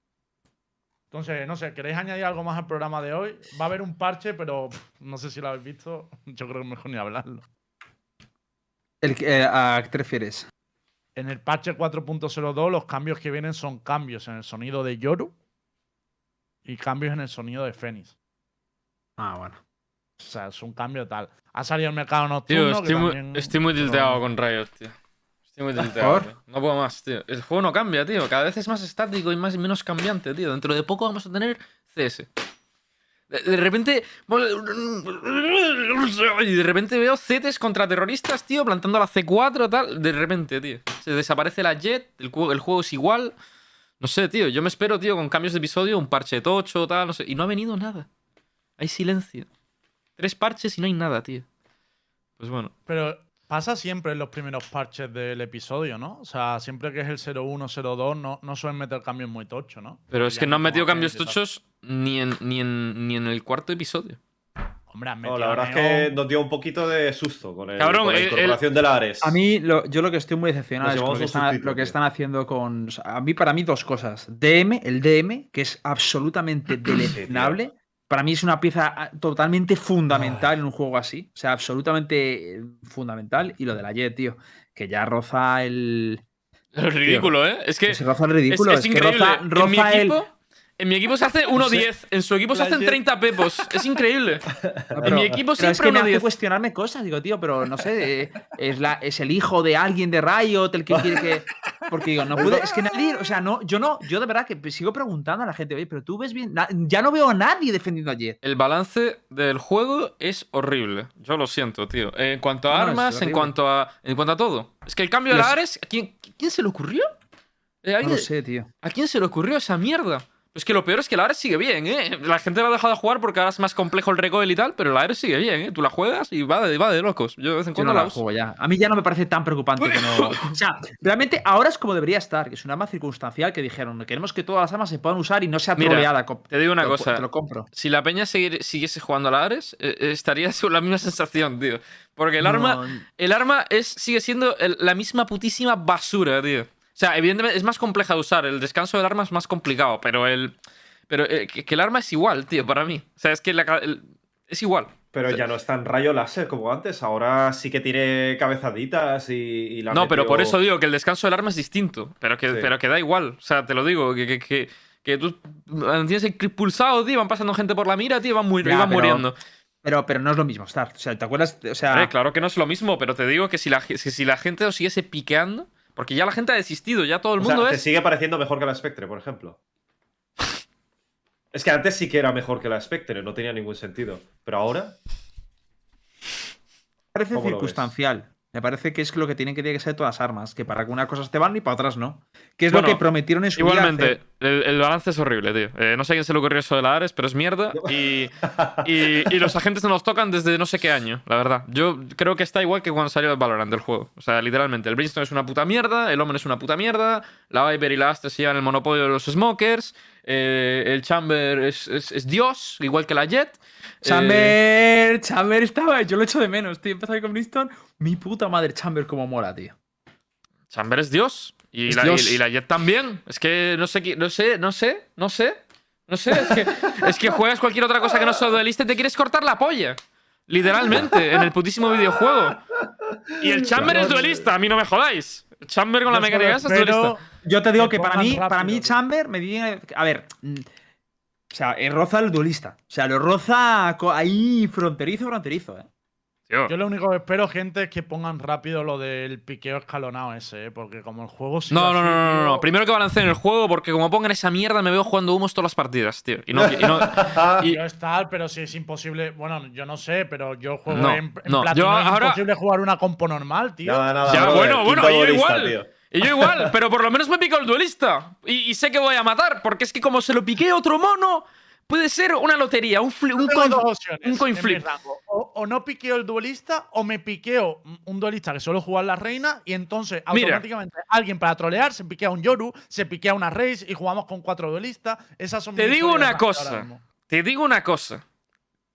Speaker 2: Entonces, no sé, ¿queréis añadir algo más al programa de hoy? Va a haber un parche, pero pff, no sé si lo habéis visto. *laughs* Yo creo que es mejor ni hablarlo.
Speaker 3: El, eh, ¿A qué te refieres?
Speaker 2: En el parche 4.02 los cambios que vienen son cambios en el sonido de Yoru y cambios en el sonido de Fénix.
Speaker 3: Ah, bueno.
Speaker 2: O sea, es un cambio tal. Ha salido el mercado
Speaker 5: Tío,
Speaker 2: nocturno. que
Speaker 5: estoy muy,
Speaker 2: también-
Speaker 5: estoy muy
Speaker 2: pero-
Speaker 5: tilteado con Riot, tío. Estoy muy tilteado.
Speaker 3: ¿Por?
Speaker 5: tío. No puedo más, tío. El juego no cambia, tío. Cada vez es más estático y más, menos cambiante, tío. Dentro de poco vamos a tener CS. De, de repente. Y de repente veo CETES contra terroristas, tío, plantando la C4, tal. De repente, tío. Se desaparece la Jet, el, juego- el juego es igual. No sé, tío. Yo me espero, tío, con cambios de episodio, un parche tocho, tal, no sé. Y no ha venido nada. Hay silencio. Tres parches y no hay nada, tío. Pues bueno.
Speaker 2: Pero pasa siempre en los primeros parches del episodio, ¿no? O sea, siempre que es el 01, 02, no, no suelen meter cambios muy tochos, ¿no?
Speaker 5: Pero es
Speaker 2: Ya
Speaker 5: que no han metido cambios tochos ni en, ni, en, ni en el cuarto episodio.
Speaker 2: Hombre, han
Speaker 4: No,
Speaker 2: metido
Speaker 4: la verdad es que nos dio un poquito de susto con, el,
Speaker 5: Cabrón,
Speaker 4: con la
Speaker 5: el-
Speaker 4: incorporación de la Ares.
Speaker 3: A mí, lo- yo lo que estoy muy decepcionado es con lo que, están,
Speaker 4: sustito,
Speaker 3: lo que
Speaker 4: tío.
Speaker 3: están haciendo con. o sea, a mí, para mí, dos cosas. DM, el DM, que es absolutamente deleznable. Para mí es una pieza ah, totalmente fundamental en un juego así. O sea, absolutamente eh, fundamental. Y lo de la Jet, tío. Que ya roza el.
Speaker 5: Es ridículo, ¿eh? Es que
Speaker 3: se roza el ridículo.
Speaker 5: es
Speaker 3: Es, que
Speaker 5: increíble.
Speaker 3: roza,
Speaker 5: en, mi
Speaker 3: roza el.
Speaker 5: equipo, en mi equipo se hace *laughs* 1.10. En su equipo se hacen
Speaker 2: Jet-
Speaker 5: 30 pepos. *laughs* Es increíble.
Speaker 3: No,
Speaker 5: en mi equipo
Speaker 3: es
Speaker 5: siempre
Speaker 3: que me hace
Speaker 5: 1.10.
Speaker 3: cuestionarme cosas. Digo, tío, pero no sé, eh, es, la, es el hijo de alguien de Riot el que quiere que. Porque digo, no *laughs* puede. Es que nadie. O sea, no, yo no. Yo de verdad que sigo preguntando a la gente, oye, pero tú ves bien. na- ya no veo a nadie defendiendo a Jet.
Speaker 5: El balance del juego es horrible. Yo lo siento, tío. En cuanto a
Speaker 3: No,
Speaker 5: armas, en cuanto a, en cuanto a todo. Es que el cambio de la Ares, ¿a quién, quién se le ocurrió? Eh,
Speaker 3: No
Speaker 5: ¿alguien-
Speaker 3: lo sé, tío.
Speaker 5: ¿A quién se le ocurrió esa mierda? Es que lo peor es que la Ares sigue bien, ¿eh? La gente la ha dejado de jugar porque ahora es más complejo el recoil y tal, pero la Ares sigue bien, ¿eh? Tú la juegas y va de, va de locos. Yo de vez en cuando
Speaker 3: no
Speaker 5: la
Speaker 3: la juego ya. A mí ya no me parece tan preocupante que no. O sea, realmente ahora es como debería estar, que es un arma circunstancial que dijeron, queremos que todas las armas se puedan usar y no sea
Speaker 5: Mira,
Speaker 3: troleada. co-
Speaker 5: Te digo una
Speaker 3: te lo-
Speaker 5: cosa.
Speaker 3: Te lo compro.
Speaker 5: Si la peña seguir- siguiese jugando a la Ares, eh, eh, estaría *laughs* con la misma sensación, tío. Porque el arma, el arma es, sigue siendo el- la misma putísima basura, tío. O sea, evidentemente es más compleja de usar. El descanso del arma es más complicado, pero el. Pero eh, que, que el arma es igual, tío, para mí. O sea, es que la el- es igual.
Speaker 4: Pero ya no es tan rayo láser como antes. Ahora sí que tiene cabezaditas y, y la
Speaker 5: No, pero por eso digo que el descanso del arma es distinto. Pero que,
Speaker 4: Sí.
Speaker 5: pero que da igual. O sea, te lo digo, que, que, que, que tú tienes el clip pulsado, tío, van pasando gente por la mira, tío, y van,
Speaker 3: Ya,
Speaker 5: van
Speaker 3: pero-
Speaker 5: muriendo.
Speaker 3: Pero, pero no es lo mismo, Star. O sea, ¿te acuerdas? O sea,
Speaker 5: Hombre, claro que no es lo mismo, pero te digo que si la, que si la gente lo siguiese piqueando, porque ya la gente ha desistido, ya todo el
Speaker 4: O sea,
Speaker 5: mundo
Speaker 4: te
Speaker 5: es.
Speaker 4: sigue pareciendo mejor que la Spectre, por ejemplo. Es que antes sí que era mejor que la Spectre, no tenía ningún sentido. Pero ahora.
Speaker 3: parece
Speaker 4: ¿Cómo lo
Speaker 3: circunstancial. Me parece que es lo que tienen que, que ser todas las armas, que para algunas cosas te van y para otras no. Que es
Speaker 5: Bueno,
Speaker 3: lo que prometieron en su
Speaker 5: Igualmente, el, el balance es horrible, tío. Eh, no sé a quién se le ocurrió eso de la Ares, pero es mierda. Y, y, y los agentes no los tocan desde no sé qué año, la verdad. Yo creo que está igual que cuando salió el Valorant del juego. O sea, literalmente, el Brimstone es una puta mierda, el Omen es una puta mierda, la Viper y la Astra se llevan el monopolio de los Smokers, eh, el Chamber es, es- es Dios, igual que la Jet. Eh,
Speaker 3: Chamber, Chamber estaba, yo lo echo de menos, tío. Empezó ahí con Brimstone. Mi puta madre, Chamber, como mola, tío.
Speaker 5: Chamber es Dios. Y,
Speaker 3: Es
Speaker 5: la,
Speaker 3: Dios.
Speaker 5: y- y la Jet también. Es que no sé, qui- no sé, no sé, no sé. No sé, es que, *laughs* es que juegas cualquier otra cosa que no sea duelista y te quieres cortar la polla. Literalmente, en el putísimo videojuego. Y el Chamber es duelista, a mí no me jodáis. Chamber con la
Speaker 2: Yo
Speaker 5: mecánica esa duelista.
Speaker 3: Yo te digo
Speaker 2: Que
Speaker 3: que para mí, para mí. Chamber me viene. A ver. mm, O sea, eh, roza el duelista. O sea, lo roza ahí fronterizo, fronterizo, eh.
Speaker 5: Tío,
Speaker 2: Yo lo único que espero, gente, es que pongan rápido lo del piqueo escalonado ese, ¿eh? porque como el juego
Speaker 5: No, no,
Speaker 2: así,
Speaker 5: no, no, no, no. Primero que balanceen el juego, porque como pongan esa mierda me veo jugando humos todas las partidas, tío. Y no, y no- *laughs* y-
Speaker 2: Yo estar, pero si es imposible. Bueno, yo no sé, pero yo juego
Speaker 5: No,
Speaker 2: en, en
Speaker 5: no,
Speaker 2: Platino,
Speaker 5: yo
Speaker 2: es
Speaker 5: ahora-
Speaker 2: imposible jugar una compo normal, tío.
Speaker 4: Nada, nada.
Speaker 5: Ya, bueno, bueno,
Speaker 4: quinto
Speaker 5: yo igual.
Speaker 4: tío.
Speaker 5: Y yo igual, pero por lo menos me pico el duelista. Y, y sé que voy a matar, porque es que como se lo piqué a otro mono, puede ser una lotería, un, un coin-
Speaker 2: opciones
Speaker 5: un coin flip.
Speaker 2: O, o no piqueo el duelista o me piqueo un duelista que solo juega la reina y entonces
Speaker 5: Mira.
Speaker 2: automáticamente alguien para trolear se piquea un Yoru, se piquea una Reis y jugamos con cuatro duelistas. Esas son
Speaker 5: Te digo una cosa. Te digo una cosa.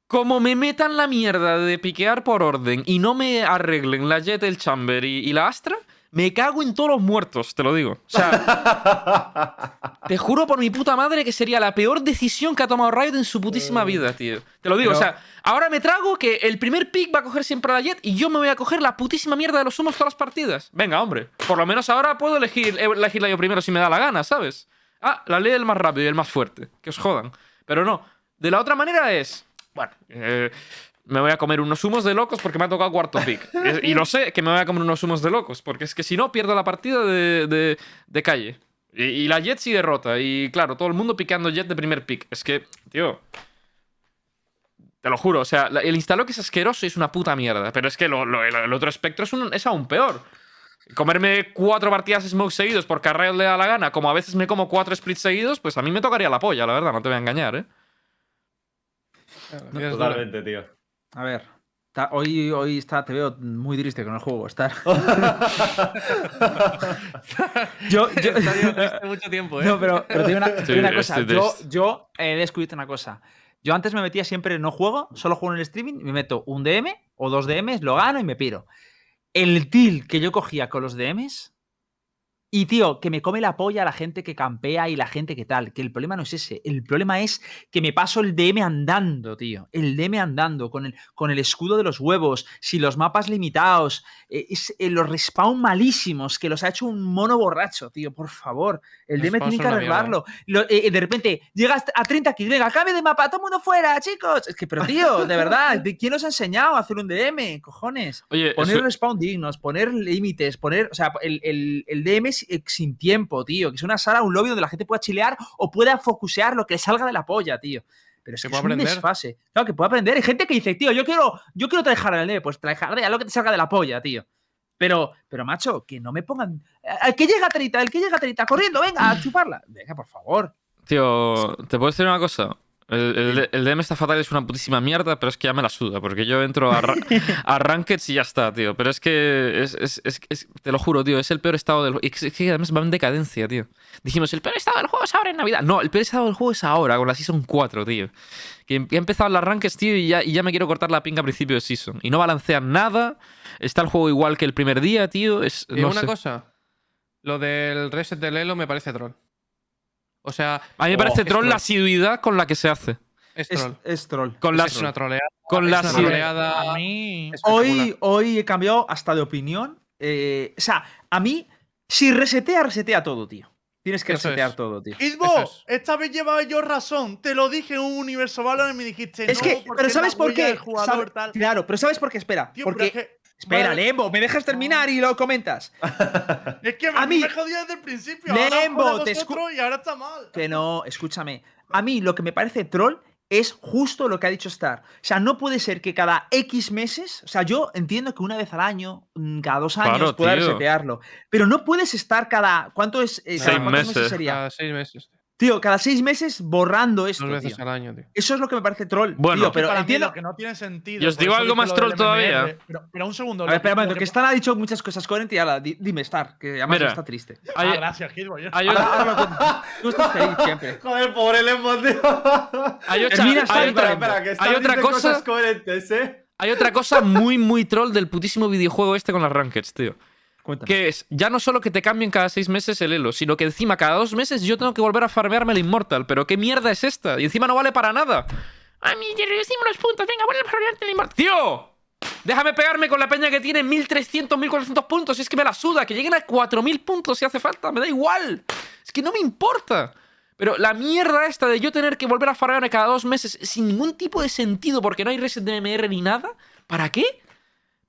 Speaker 5: Como me metan la mierda de piquear por orden y no me arreglen la Jet, el Chamber y, y la Astra, me cago en todos los muertos, te lo digo. O sea, *laughs* te juro por mi puta madre que sería la peor decisión que ha tomado Riot en su putísima vida, tío. Te lo digo,
Speaker 3: Pero-
Speaker 5: o sea, ahora me trago que el primer pick va a coger siempre a la Jet y yo me voy a coger la putísima mierda de los humos todas las partidas. Venga, hombre. Por lo menos ahora puedo elegir, elegirla yo primero si me da la gana, ¿sabes? Ah, la ley del más rápido y el más fuerte. Que os jodan. Pero no. De la otra manera es. Bueno, eh, me voy a comer unos humos de locos porque me ha tocado cuarto pick. *laughs* Y lo sé que me voy a comer unos humos de locos. Porque es que si no, pierdo la partida de, de- de calle. Y, y la Jet sí derrota. Y claro, todo el mundo piqueando Jet de primer pick. Es que, tío. Te lo juro, o sea, la- el instalo que es asqueroso y es una puta mierda. Pero es que lo- lo- el, el otro espectro es, un- es aún peor. Comerme cuatro partidas Smoke seguidos porque a Riot le da la gana, como a veces me como cuatro splits seguidos, pues a mí me tocaría la polla, la verdad, no te voy a engañar, ¿eh?
Speaker 4: Totalmente, tío.
Speaker 3: A ver. Hoy, hoy está, te veo muy triste con el juego. Estar. *laughs* yo, yo-
Speaker 6: triste mucho tiempo, ¿eh?
Speaker 3: No, pero, pero te digo una,
Speaker 5: Sí,
Speaker 3: cosa. Yo, yo he descubierto una cosa. Yo antes me metía siempre en no juego, solo juego en el streaming, me meto un DM o dos DMs, lo gano y me piro. El deal que yo cogía con los DMs. Y tío, que me come la polla la gente que campea y la gente que tal. Que el problema no es ese. El problema es que me paso el DM andando, tío. El DM andando, con el, con el escudo de los huevos, si los mapas limitados, eh, es- eh, los respawn malísimos, que los ha hecho un mono borracho, tío. Por favor. El DM tiene que arreglarlo. Lo- eh, de repente, llegas a 30 kills, venga, cambio de mapa, todo el mundo fuera, chicos. Es que, pero tío, de *laughs* verdad, ¿de ¿quién os ha enseñado a hacer un DM? Cojones.
Speaker 5: Oye,
Speaker 3: Poner
Speaker 5: eso-
Speaker 3: respawn dignos, poner límites, poner. O sea, el, el, el DM eh, sin tiempo, tío. Que es una sala, un lobby donde la gente pueda chilear o pueda focusear lo que salga de la polla, tío. Pero es
Speaker 6: Que
Speaker 3: que,
Speaker 6: pueda
Speaker 3: es un
Speaker 6: aprender.
Speaker 3: desfase. Claro, que puede aprender. Hay gente que dice, tío, yo quiero, yo quiero trabajar en el DM. Pues a lo que te salga de la polla, tío. Pero, pero, macho, que no me pongan. El que llega a 30, el que llega a 30, corriendo, venga, a chuparla. Venga, por favor.
Speaker 5: Tío, ¿te puedo decir una cosa? El, el- el DM está fatal, es una putísima mierda, pero es que ya me la suda, porque yo entro a, ra- *laughs* a Rankeds y ya está, tío. Pero es que, es, es- es- es- te lo juro, tío, es el peor estado del juego. Es que además va en decadencia, tío. Dijimos, el peor estado del juego es ahora en Navidad. No, el peor estado del juego es ahora, con la Season 4, tío. Que em- ya he empezado las Rankeds, tío, y ya, y ya me quiero cortar la pinga a principio de Season. Y no balancean nada, está el juego igual que el primer día, tío. Es, no
Speaker 6: una
Speaker 5: sé.
Speaker 6: cosa. Lo del reset del Elo me parece troll. O sea,
Speaker 5: A mí me parece troll la asiduidad con la que se hace.
Speaker 6: Es troll.
Speaker 3: es troll.
Speaker 5: Con
Speaker 6: Es
Speaker 5: la,
Speaker 6: una troleada.
Speaker 5: con
Speaker 6: es
Speaker 5: la
Speaker 6: una
Speaker 5: asiduidad.
Speaker 6: troleada.
Speaker 2: A mí.
Speaker 3: Hoy, hoy he cambiado hasta de opinión. Eh, o sea, a mí, si resetea, resetea todo, tío. Tienes que
Speaker 6: Eso
Speaker 3: resetear
Speaker 6: es.
Speaker 3: todo, tío.
Speaker 2: Isbo,
Speaker 6: es.
Speaker 2: esta vez llevaba yo razón. Te lo dije en un universo Valor y me dijiste.
Speaker 3: Es
Speaker 2: no,
Speaker 3: que, pero
Speaker 2: es
Speaker 3: ¿sabes
Speaker 2: la
Speaker 3: por qué?
Speaker 2: jugador,
Speaker 3: Sabe-. Claro, pero ¿sabes por qué? Espera.
Speaker 2: Tío,
Speaker 3: porque.
Speaker 2: pero es que,
Speaker 3: Espera,
Speaker 2: vale,
Speaker 3: Lembo, me dejas terminar y lo comentas. *laughs*
Speaker 2: Es que
Speaker 3: A
Speaker 2: a
Speaker 3: mí-
Speaker 2: me jodía desde el principio.
Speaker 3: Lembo,
Speaker 2: ahora
Speaker 3: te
Speaker 2: y ahora está mal.
Speaker 3: Que no, escúchame. A mí lo que me parece troll es justo lo que ha dicho Star. O sea, no puede ser que cada X meses, o sea, yo entiendo que una vez al año, mm, cada dos años
Speaker 5: Claro,
Speaker 3: pueda
Speaker 5: tío.
Speaker 3: resetearlo, pero no puedes estar cada, ¿cuánto es? Eh, cada
Speaker 5: Seis
Speaker 3: cuántos
Speaker 5: meses.
Speaker 3: sería?
Speaker 6: Cada seis meses.
Speaker 3: Tío, cada seis meses borrando esto,
Speaker 6: Dos veces
Speaker 3: tío.
Speaker 6: al año, tío.
Speaker 3: Eso es lo que me parece troll.
Speaker 5: Bueno.
Speaker 3: tío, pero
Speaker 2: para mí
Speaker 3: entiendo.
Speaker 2: lo que no tiene sentido.
Speaker 5: Y os digo algo más troll todavía.
Speaker 2: MMR, Pero, pero un segundo.
Speaker 3: A ver, espera un
Speaker 2: que-
Speaker 3: momento, que Star ha dicho muchas cosas coherentes y ahora, di- dime, Star, que además
Speaker 5: Mira.
Speaker 3: está triste.
Speaker 2: Ah, gracias, Kidbo. yo-
Speaker 5: hay
Speaker 3: Ahora,
Speaker 5: otra.
Speaker 3: Tú estás feliz siempre. *laughs*
Speaker 4: Joder, pobre Lembo, tío.
Speaker 5: hay otra-
Speaker 3: Termina,
Speaker 5: hay otra-
Speaker 4: espera, que
Speaker 5: hay otra
Speaker 4: dice
Speaker 5: cosa-
Speaker 4: cosas coherentes, ¿eh?
Speaker 5: hay otra cosa muy, muy troll del putísimo videojuego este con las Rankeds, tío.
Speaker 3: Cuéntame.
Speaker 5: Que es, ya no solo que te cambien cada seis meses el elo, sino que encima cada dos meses yo tengo que volver a farmearme el Immortal. Pero ¿qué mierda es esta? Y encima no vale para nada. A mí, te reducimos los puntos, venga, vuelve a farmearte el Immortal. ¡Tío! Déjame pegarme con la peña que tiene 1300, 1400 puntos. Y es que me la suda, que lleguen a 4000 puntos si hace falta, me da igual. Es que no me importa. Pero la mierda esta de yo tener que volver a farmearme cada dos meses sin ningún tipo de sentido porque no hay reset de MR ni nada, ¿para qué?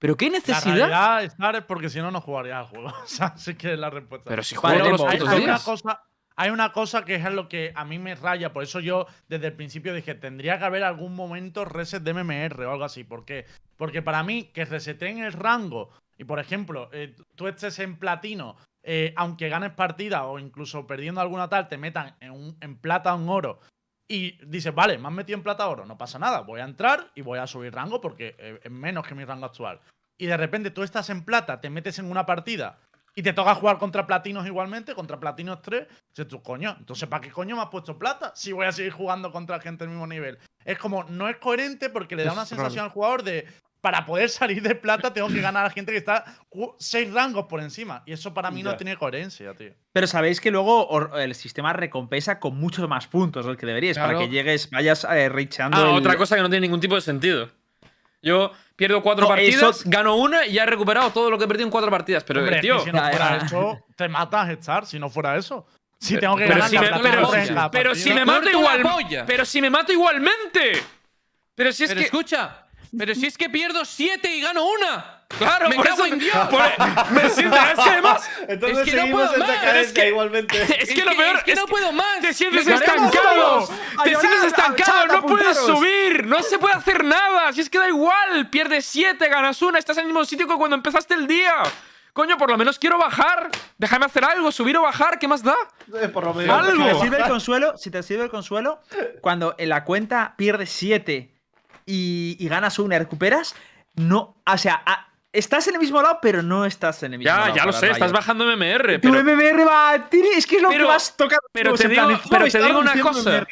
Speaker 5: ¿Pero qué
Speaker 2: La
Speaker 5: necesidad?
Speaker 2: Star, es porque si no, no jugaría al juego. *laughs* O sea, sí que es la respuesta.
Speaker 5: Pero si juego todos los
Speaker 2: hay, hay una
Speaker 5: días.
Speaker 2: cosa, hay una cosa que es lo que a mí me raya. Por eso yo desde el principio dije, tendría que haber algún momento reset de MMR o algo así. ¿Por qué? Porque para mí, que reseteen el rango y, por ejemplo, eh, tú estés en platino eh, aunque ganes partida o incluso perdiendo alguna tal, te metan en, un- en plata o en oro y dices, vale, me han metido en plata oro, no pasa nada, voy a entrar y voy a subir rango porque eh, es menos que mi rango actual. Y de repente tú estás en plata, te metes en una partida y te toca jugar contra platinos igualmente, contra platinos 3, dices tú, coño, entonces ¿para qué coño me has puesto plata si voy a seguir jugando contra gente del mismo nivel? Es como, no es coherente porque le da
Speaker 6: Es
Speaker 2: una
Speaker 6: raro.
Speaker 2: sensación al jugador de, para poder salir de plata tengo que ganar a gente que está seis rangos por encima. Y eso para mí no tiene coherencia, tío.
Speaker 3: Pero sabéis que luego el sistema recompensa con muchos más puntos del que deberíais para
Speaker 6: Claro.
Speaker 3: que llegues, vayas eh, reachando.
Speaker 5: Ah,
Speaker 3: el-
Speaker 5: otra cosa que no tiene ningún tipo de sentido. Yo pierdo cuatro
Speaker 3: No,
Speaker 5: partidas,
Speaker 3: eso-
Speaker 5: gano una y ya he recuperado todo lo que he perdido en cuatro partidas. Pero,
Speaker 2: Hombre,
Speaker 5: tío.
Speaker 2: si no fuera eso, te matas, Star, si no fuera eso. Si tengo que
Speaker 5: pero
Speaker 2: ganar
Speaker 5: pero, si me mato igual. Pero si me mato igualmente. Pero si es
Speaker 6: pero
Speaker 5: que.
Speaker 6: escucha, pero si es que pierdo 7 y gano una.
Speaker 5: Claro,
Speaker 6: me
Speaker 5: por
Speaker 6: cago
Speaker 5: eso.
Speaker 6: en Dios.
Speaker 5: por- me siento. Es que además.
Speaker 4: Entonces
Speaker 6: Es que no puedo más,
Speaker 5: es que-
Speaker 4: igualmente.
Speaker 5: Es que lo peor
Speaker 6: es que no puedo más.
Speaker 5: Te sientes estancado. Te
Speaker 3: llorar,
Speaker 5: sientes estancado. No puedes subir. No se puede hacer nada. Si es que da igual. Pierdes siete, ganas una. Estás en el mismo sitio que cuando empezaste el día. Coño, por lo menos quiero bajar. Déjame hacer algo. Subir o bajar. ¿Qué más da?
Speaker 4: Eh, Por lo menos.
Speaker 5: Algo.
Speaker 3: Si te sirve el consuelo, si te sirve el consuelo, cuando en la cuenta pierdes 7 y, y ganas una y recuperas, no. O sea, a- estás en el mismo lado, pero no estás en el mismo
Speaker 5: Ya,
Speaker 3: lado.
Speaker 5: ya lo
Speaker 3: para
Speaker 5: sé.
Speaker 3: Riot.
Speaker 5: Estás bajando MMR.
Speaker 3: Tu
Speaker 5: Pero,
Speaker 3: MMR va. Es que es lo
Speaker 5: Pero-
Speaker 3: que vas tocando.
Speaker 5: pero te digo- pero te digo una cosa.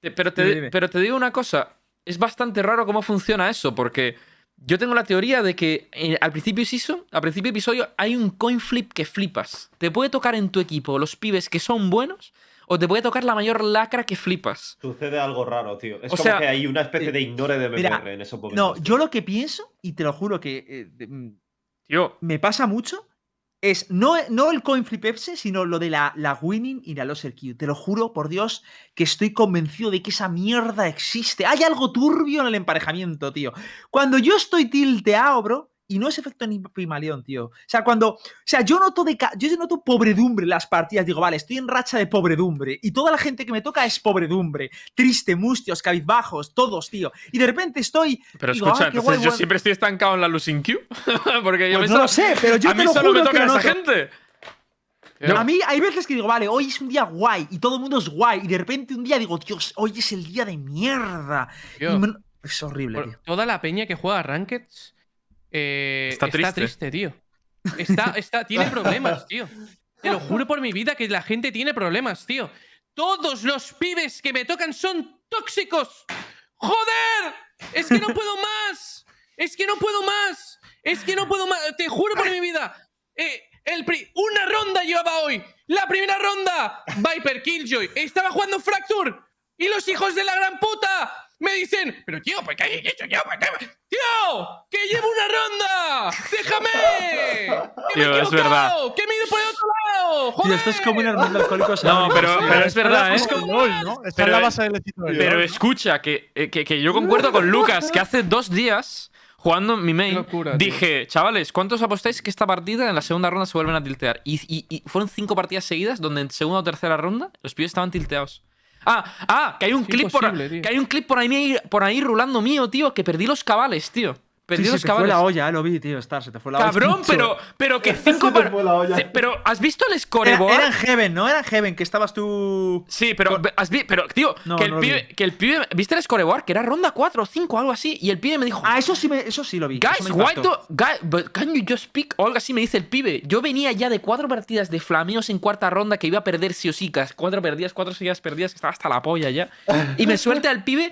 Speaker 5: Pero te, pero te digo una cosa, es bastante raro cómo funciona eso, porque yo tengo la teoría de que eh, al principio season, al principio episodio, hay un coin flip que flipas. Te puede tocar en tu equipo los pibes que son buenos, o te puede tocar la mayor lacra que flipas.
Speaker 4: Sucede algo raro, tío. Es
Speaker 5: O
Speaker 4: como
Speaker 5: sea,
Speaker 4: que hay una especie de ignore de
Speaker 3: mira,
Speaker 4: MMR en esos
Speaker 3: No,
Speaker 4: momentos.
Speaker 3: yo lo que pienso, y te lo juro que eh, mm,
Speaker 5: Tío,
Speaker 3: me pasa mucho, es no, no el coin flip ese, sino lo de la, la winning y la loser queue. Te lo juro, por Dios, que estoy convencido de que esa mierda existe. Hay algo turbio en el emparejamiento, tío. Cuando yo estoy tilteado, bro, y no es efecto ni Pimaleón, tío. O sea, cuando. O sea, yo noto, de, yo noto pobredumbre en las partidas. Digo, vale, estoy en racha de pobredumbre. Y toda la gente que me toca es pobredumbre. Triste, mustios, cabizbajos, todos, tío. Y de repente estoy.
Speaker 5: pero
Speaker 3: digo,
Speaker 5: escucha,
Speaker 3: "Ah, qué
Speaker 5: entonces
Speaker 3: guay,
Speaker 5: yo
Speaker 3: guay".
Speaker 5: siempre estoy estancado en la losing queue. *laughs* porque yo
Speaker 3: Pues
Speaker 5: me
Speaker 3: no lo sé, pero yo
Speaker 5: a
Speaker 3: te
Speaker 5: mí
Speaker 3: lo
Speaker 5: solo me
Speaker 3: juro que
Speaker 5: toca
Speaker 3: lo
Speaker 5: esa gente.
Speaker 3: A mí hay veces que digo, vale, hoy es un día guay y todo el mundo es guay. Y de repente un día digo, Dios, hoy es el día de mierda.
Speaker 6: Tío,
Speaker 3: Y me- Es horrible,
Speaker 6: por-
Speaker 3: tío.
Speaker 6: toda la peña que juega Rankeds eh,
Speaker 5: Está
Speaker 6: está,
Speaker 5: triste.
Speaker 6: triste. tío. Está, está, tiene *laughs* problemas, tío. Te lo juro por mi vida que la gente tiene problemas, tío. Todos los pibes que me tocan son tóxicos. ¡Joder! Es que no puedo más. Es que no puedo más. Es que no puedo más. Te juro por mi vida. Eh, el pri- una ronda llevaba hoy. La primera ronda. Viper Killjoy. Estaba jugando Fracture. Y los hijos de la gran puta me dicen, pero tío, ¿por qué hay hecho yo? ¿Por qué? ¡Tío! ¡Que llevo una ronda! ¡Déjame! ¡Que me he
Speaker 5: Tío, es
Speaker 6: equivocado!
Speaker 5: verdad.
Speaker 6: ¡Que me he ido por el otro lado! ¡Joder!
Speaker 3: Tío, esto es como un hermano alcohólico.
Speaker 5: No, pero, pero es verdad, ¿eh?
Speaker 2: Es como LOL, ¿no?
Speaker 5: Pero-
Speaker 2: la base del
Speaker 5: Pero escucha, que, eh, que, que yo concuerdo con Lucas, que hace dos días, jugando en mi main,
Speaker 6: locura, tío.
Speaker 5: dije, chavales, ¿cuántos apostáis que esta partida en la segunda ronda se vuelven a tiltear? Y, y- y fueron cinco partidas seguidas donde en segunda o tercera ronda los pibes estaban tilteados. Ah, ah, que hay un
Speaker 6: Es
Speaker 5: clip por,
Speaker 6: tío.
Speaker 5: que hay un clip por ahí, por ahí rulando mío, tío, que perdí los cabales, tío. Perdí
Speaker 3: Sí,
Speaker 5: los
Speaker 3: se te fue la olla, eh, lo vi, tío, Star, se te fue la olla.
Speaker 5: Cabrón, *laughs* pero, pero que cinco *laughs*
Speaker 4: Se te fue la olla.
Speaker 5: Pero, ¿has visto el
Speaker 3: Era,
Speaker 5: scoreboard?
Speaker 3: era en Heaven, ¿no? Era en Heaven, que estabas tú.
Speaker 5: Sí, pero, has vi- pero tío,
Speaker 3: No,
Speaker 5: que, el
Speaker 3: no
Speaker 5: pibe, que el pibe. ¿Viste el scoreboard? Que era ronda 4 o 5 algo así. Y el pibe me dijo.
Speaker 3: Ah, eso sí, me, eso sí lo vi.
Speaker 5: Guys, why do, guy- but can you just speak? O algo así me dice el pibe. Yo venía ya de cuatro partidas de flameos en cuarta ronda que iba a perder sí o sí. Cuatro perdidas, cuatro seguidas perdidas, que estaba hasta la polla ya. Y me suelta el pibe.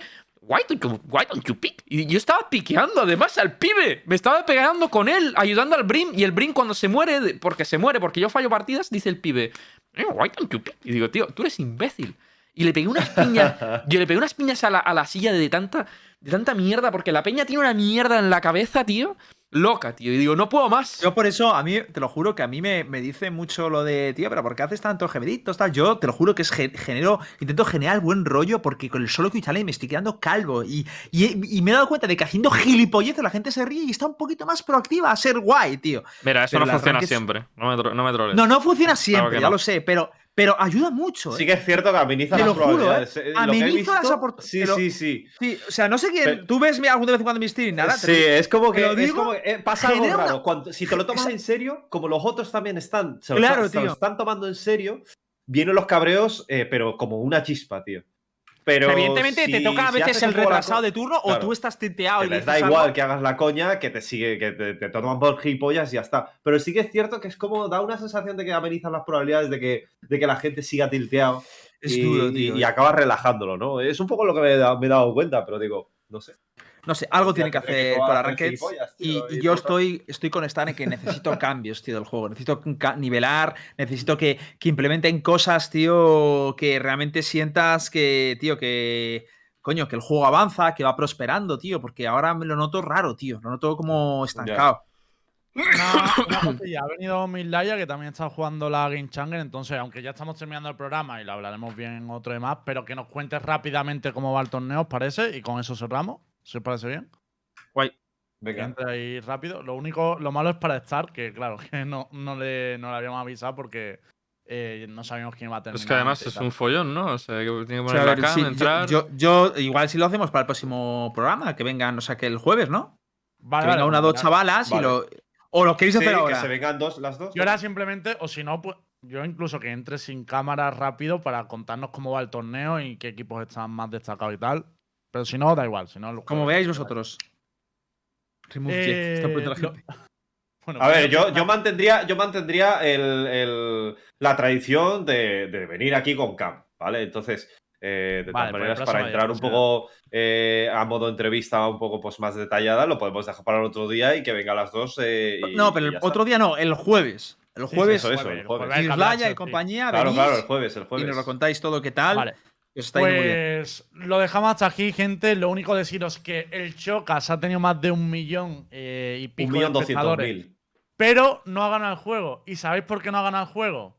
Speaker 5: Why don't, you, why don't you pick? Y yo estaba piqueando además al pibe. Me estaba pegando con él, ayudando al Brim. Y el Brim cuando se muere, porque se muere, porque yo fallo partidas, dice el pibe. "Eh, Why don't you pick? Y digo, tío, tú eres imbécil. Y le pegué unas piñas. *laughs* yo le pegué unas piñas a la, a la silla de tanta, de tanta mierda, porque la peña tiene una mierda en la cabeza, tío. Loca, tío. Y digo, no puedo más.
Speaker 3: Yo por eso, a mí, te lo juro que a mí me, me dice mucho lo de, tío, pero ¿por qué haces tantos gemelitos? Tal? Yo te lo juro que es ge- genero, intento generar buen rollo porque con el solo que challenge me estoy quedando calvo. Y, y, y me he dado cuenta de que haciendo gilipolleces la gente se ríe y está un poquito más proactiva a ser guay, tío.
Speaker 5: Mira, eso
Speaker 3: Pero
Speaker 5: no funciona siempre. No me, no me troles.
Speaker 3: No, no funciona siempre, ya
Speaker 5: no.
Speaker 3: lo sé, pero, Pero ayuda mucho, ¿eh?
Speaker 4: Sí que es cierto que ameniza
Speaker 3: Te
Speaker 4: las
Speaker 3: lo juro,
Speaker 4: probabilidades. eh. Lo que he
Speaker 3: Ameniza las
Speaker 4: visto-
Speaker 3: opor-
Speaker 4: Sí, sí, sí.
Speaker 3: Sí, o sea, no sé quién.
Speaker 4: Pero-
Speaker 3: Tú ves de vez en cuando mi stream, nada. te
Speaker 4: Sí, es como que,
Speaker 3: lo
Speaker 4: es como que, eh, pasa algo
Speaker 3: una-
Speaker 4: raro. Cuando- si te lo tomas en serio, como los otros también están, se lo,
Speaker 3: Claro,
Speaker 4: están- se lo
Speaker 3: tío.
Speaker 4: están tomando en serio, vienen los cabreos, eh, pero como una chispa, tío. Pero
Speaker 3: Evidentemente te toca a veces el retrasado de turno o tú estás tinteado y le
Speaker 4: les da igual que hagas la coña, que te sigue, que te, te toman por gilipollas y ya está. Pero sí que es cierto que es como da una sensación de que amenizan las probabilidades de que, de que la gente siga tilteado.
Speaker 3: Es
Speaker 4: y,
Speaker 3: duro, tío.
Speaker 4: y, y acabas relajándolo, ¿no? Es un poco lo que me me he dado cuenta, pero digo, no sé.
Speaker 3: No sé, algo tiene que hacer para
Speaker 4: gilipollas,
Speaker 3: Y, yo estoy, estoy con Stan en que necesito *laughs* cambios, tío, del juego. Necesito nivelar, necesito que, que implementen cosas, tío, que realmente sientas que, tío, que. Coño, que el juego avanza, que va prosperando, tío, porque ahora me lo noto raro, tío. Lo noto como estancado.
Speaker 2: Una, una *coughs* cosilla, ha venido Milaya, que también está jugando la Game Changer, entonces, aunque ya estamos terminando el programa y lo hablaremos bien en otro de más, pero que nos cuentes rápidamente cómo va el torneo, ¿os parece? Y con eso cerramos, os parece bien. Que
Speaker 4: Venga.
Speaker 2: entre ahí rápido. Lo único, lo malo es para estar, que claro, *laughs* que no, no, le, no le habíamos avisado porque eh, no sabíamos quién iba a terminar.
Speaker 5: Es que además es un follón, ¿no? O sea, que tiene que
Speaker 3: O
Speaker 5: poner
Speaker 3: sea, a
Speaker 5: la
Speaker 3: ver,
Speaker 5: cam,
Speaker 3: sí, yo-
Speaker 5: entrar.
Speaker 3: yo, yo- igual si lo hacemos para el próximo programa, que vengan, o sea, que el jueves, ¿no?
Speaker 2: Vale,
Speaker 3: que venga
Speaker 2: vale,
Speaker 3: una o dos chavalas
Speaker 4: Vale.
Speaker 3: y lo. O lo queréis
Speaker 4: Sí,
Speaker 3: hacer
Speaker 4: que
Speaker 3: ahora.
Speaker 4: se vengan dos, las dos.
Speaker 2: Yo era simplemente, o si no, pues yo incluso que entre sin cámara rápido para contarnos cómo va el torneo y qué equipos están más destacados y tal. Pero si no, da igual. Si no, el
Speaker 3: Como
Speaker 2: jueves.
Speaker 3: veáis vosotros. Remove Jet,
Speaker 2: Eh,
Speaker 3: está poniendo la
Speaker 2: lo- *laughs*
Speaker 3: gente.
Speaker 2: Bueno,
Speaker 4: A ver,
Speaker 2: pues,
Speaker 4: yo, yo mantendría, yo mantendría el- el- la tradición de, de venir aquí con Cam, ¿vale? Entonces, eh, de
Speaker 2: Vale,
Speaker 4: todas
Speaker 2: pues
Speaker 4: maneras,
Speaker 2: el
Speaker 4: para entrar un
Speaker 2: sí.
Speaker 4: poco eh, a modo entrevista un poco pues, más detallada, lo podemos dejar para el otro día y que venga a las dos. eh, y-
Speaker 3: No, pero
Speaker 4: y
Speaker 3: el otro día no, el jueves. El
Speaker 2: Sí,
Speaker 3: jueves,
Speaker 4: eso, eso,
Speaker 2: jueves,
Speaker 4: el jueves.
Speaker 2: jueves.
Speaker 3: Islaya
Speaker 2: Sí.
Speaker 3: y compañía,
Speaker 4: Claro,
Speaker 3: venís
Speaker 4: claro, el jueves, el
Speaker 3: y
Speaker 4: jueves.
Speaker 3: nos lo contáis todo qué tal.
Speaker 2: Vale.
Speaker 3: Está.
Speaker 2: Pues lo dejamos hasta aquí, gente. Lo único deciros que el Chocas ha tenido más de un millón eh, y pico
Speaker 4: Un millón
Speaker 2: de
Speaker 4: doscientos
Speaker 2: espectadores,
Speaker 4: mil.
Speaker 2: pero no ha ganado el juego. ¿Y sabéis por qué no ha ganado el juego?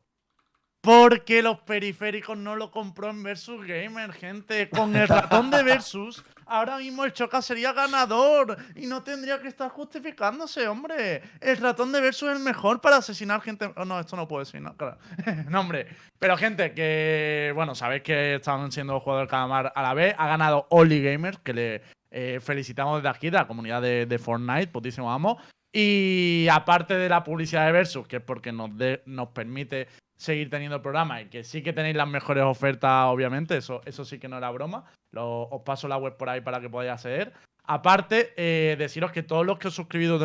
Speaker 2: Porque los periféricos no lo compró en Versus Gamer, gente. Con el ratón de Versus, ahora mismo el Choca sería ganador y no tendría que estar justificándose, hombre. El ratón de Versus es el mejor para asesinar gente. Oh, no, esto no puedo decir, no, claro. *laughs* no, hombre. Pero, gente, que, bueno, sabéis que estaban siendo jugadores del calamar a la vez. Ha ganado Oli Gamer, que le eh, felicitamos desde aquí, de la comunidad de, de Fortnite, putísimo amo. Y aparte de la publicidad de Versus, que es porque nos, nos permite seguir teniendo el programa y que sí que tenéis las mejores ofertas, obviamente, eso, eso sí que no era broma. Os paso la web por ahí para que podáis acceder. Aparte, eh, deciros que todos los que os suscribido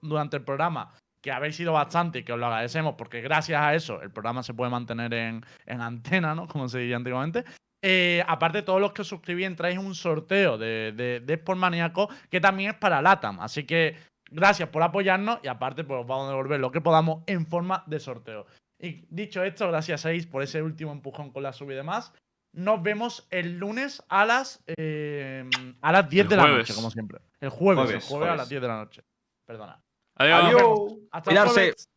Speaker 2: durante el programa, que habéis sido bastante y que os lo agradecemos, porque gracias a eso el programa se puede mantener en, en antena, ¿no? Como se diría antiguamente. Eh, aparte, todos los que os suscribís entráis en un sorteo de, de, de que también es para LATAM. Así que gracias por apoyarnos y aparte, pues os vamos a devolver lo que podamos en forma de sorteo. Y dicho esto, gracias a Is por ese último empujón con la sub y demás. Nos vemos el lunes a las, eh, a las 10
Speaker 5: El
Speaker 2: de la noche, como siempre. El jueves,
Speaker 4: Jueves,
Speaker 2: el jueves a las 10 de la noche. Perdona.
Speaker 5: Adiós.
Speaker 2: Adiós. Hasta el jueves.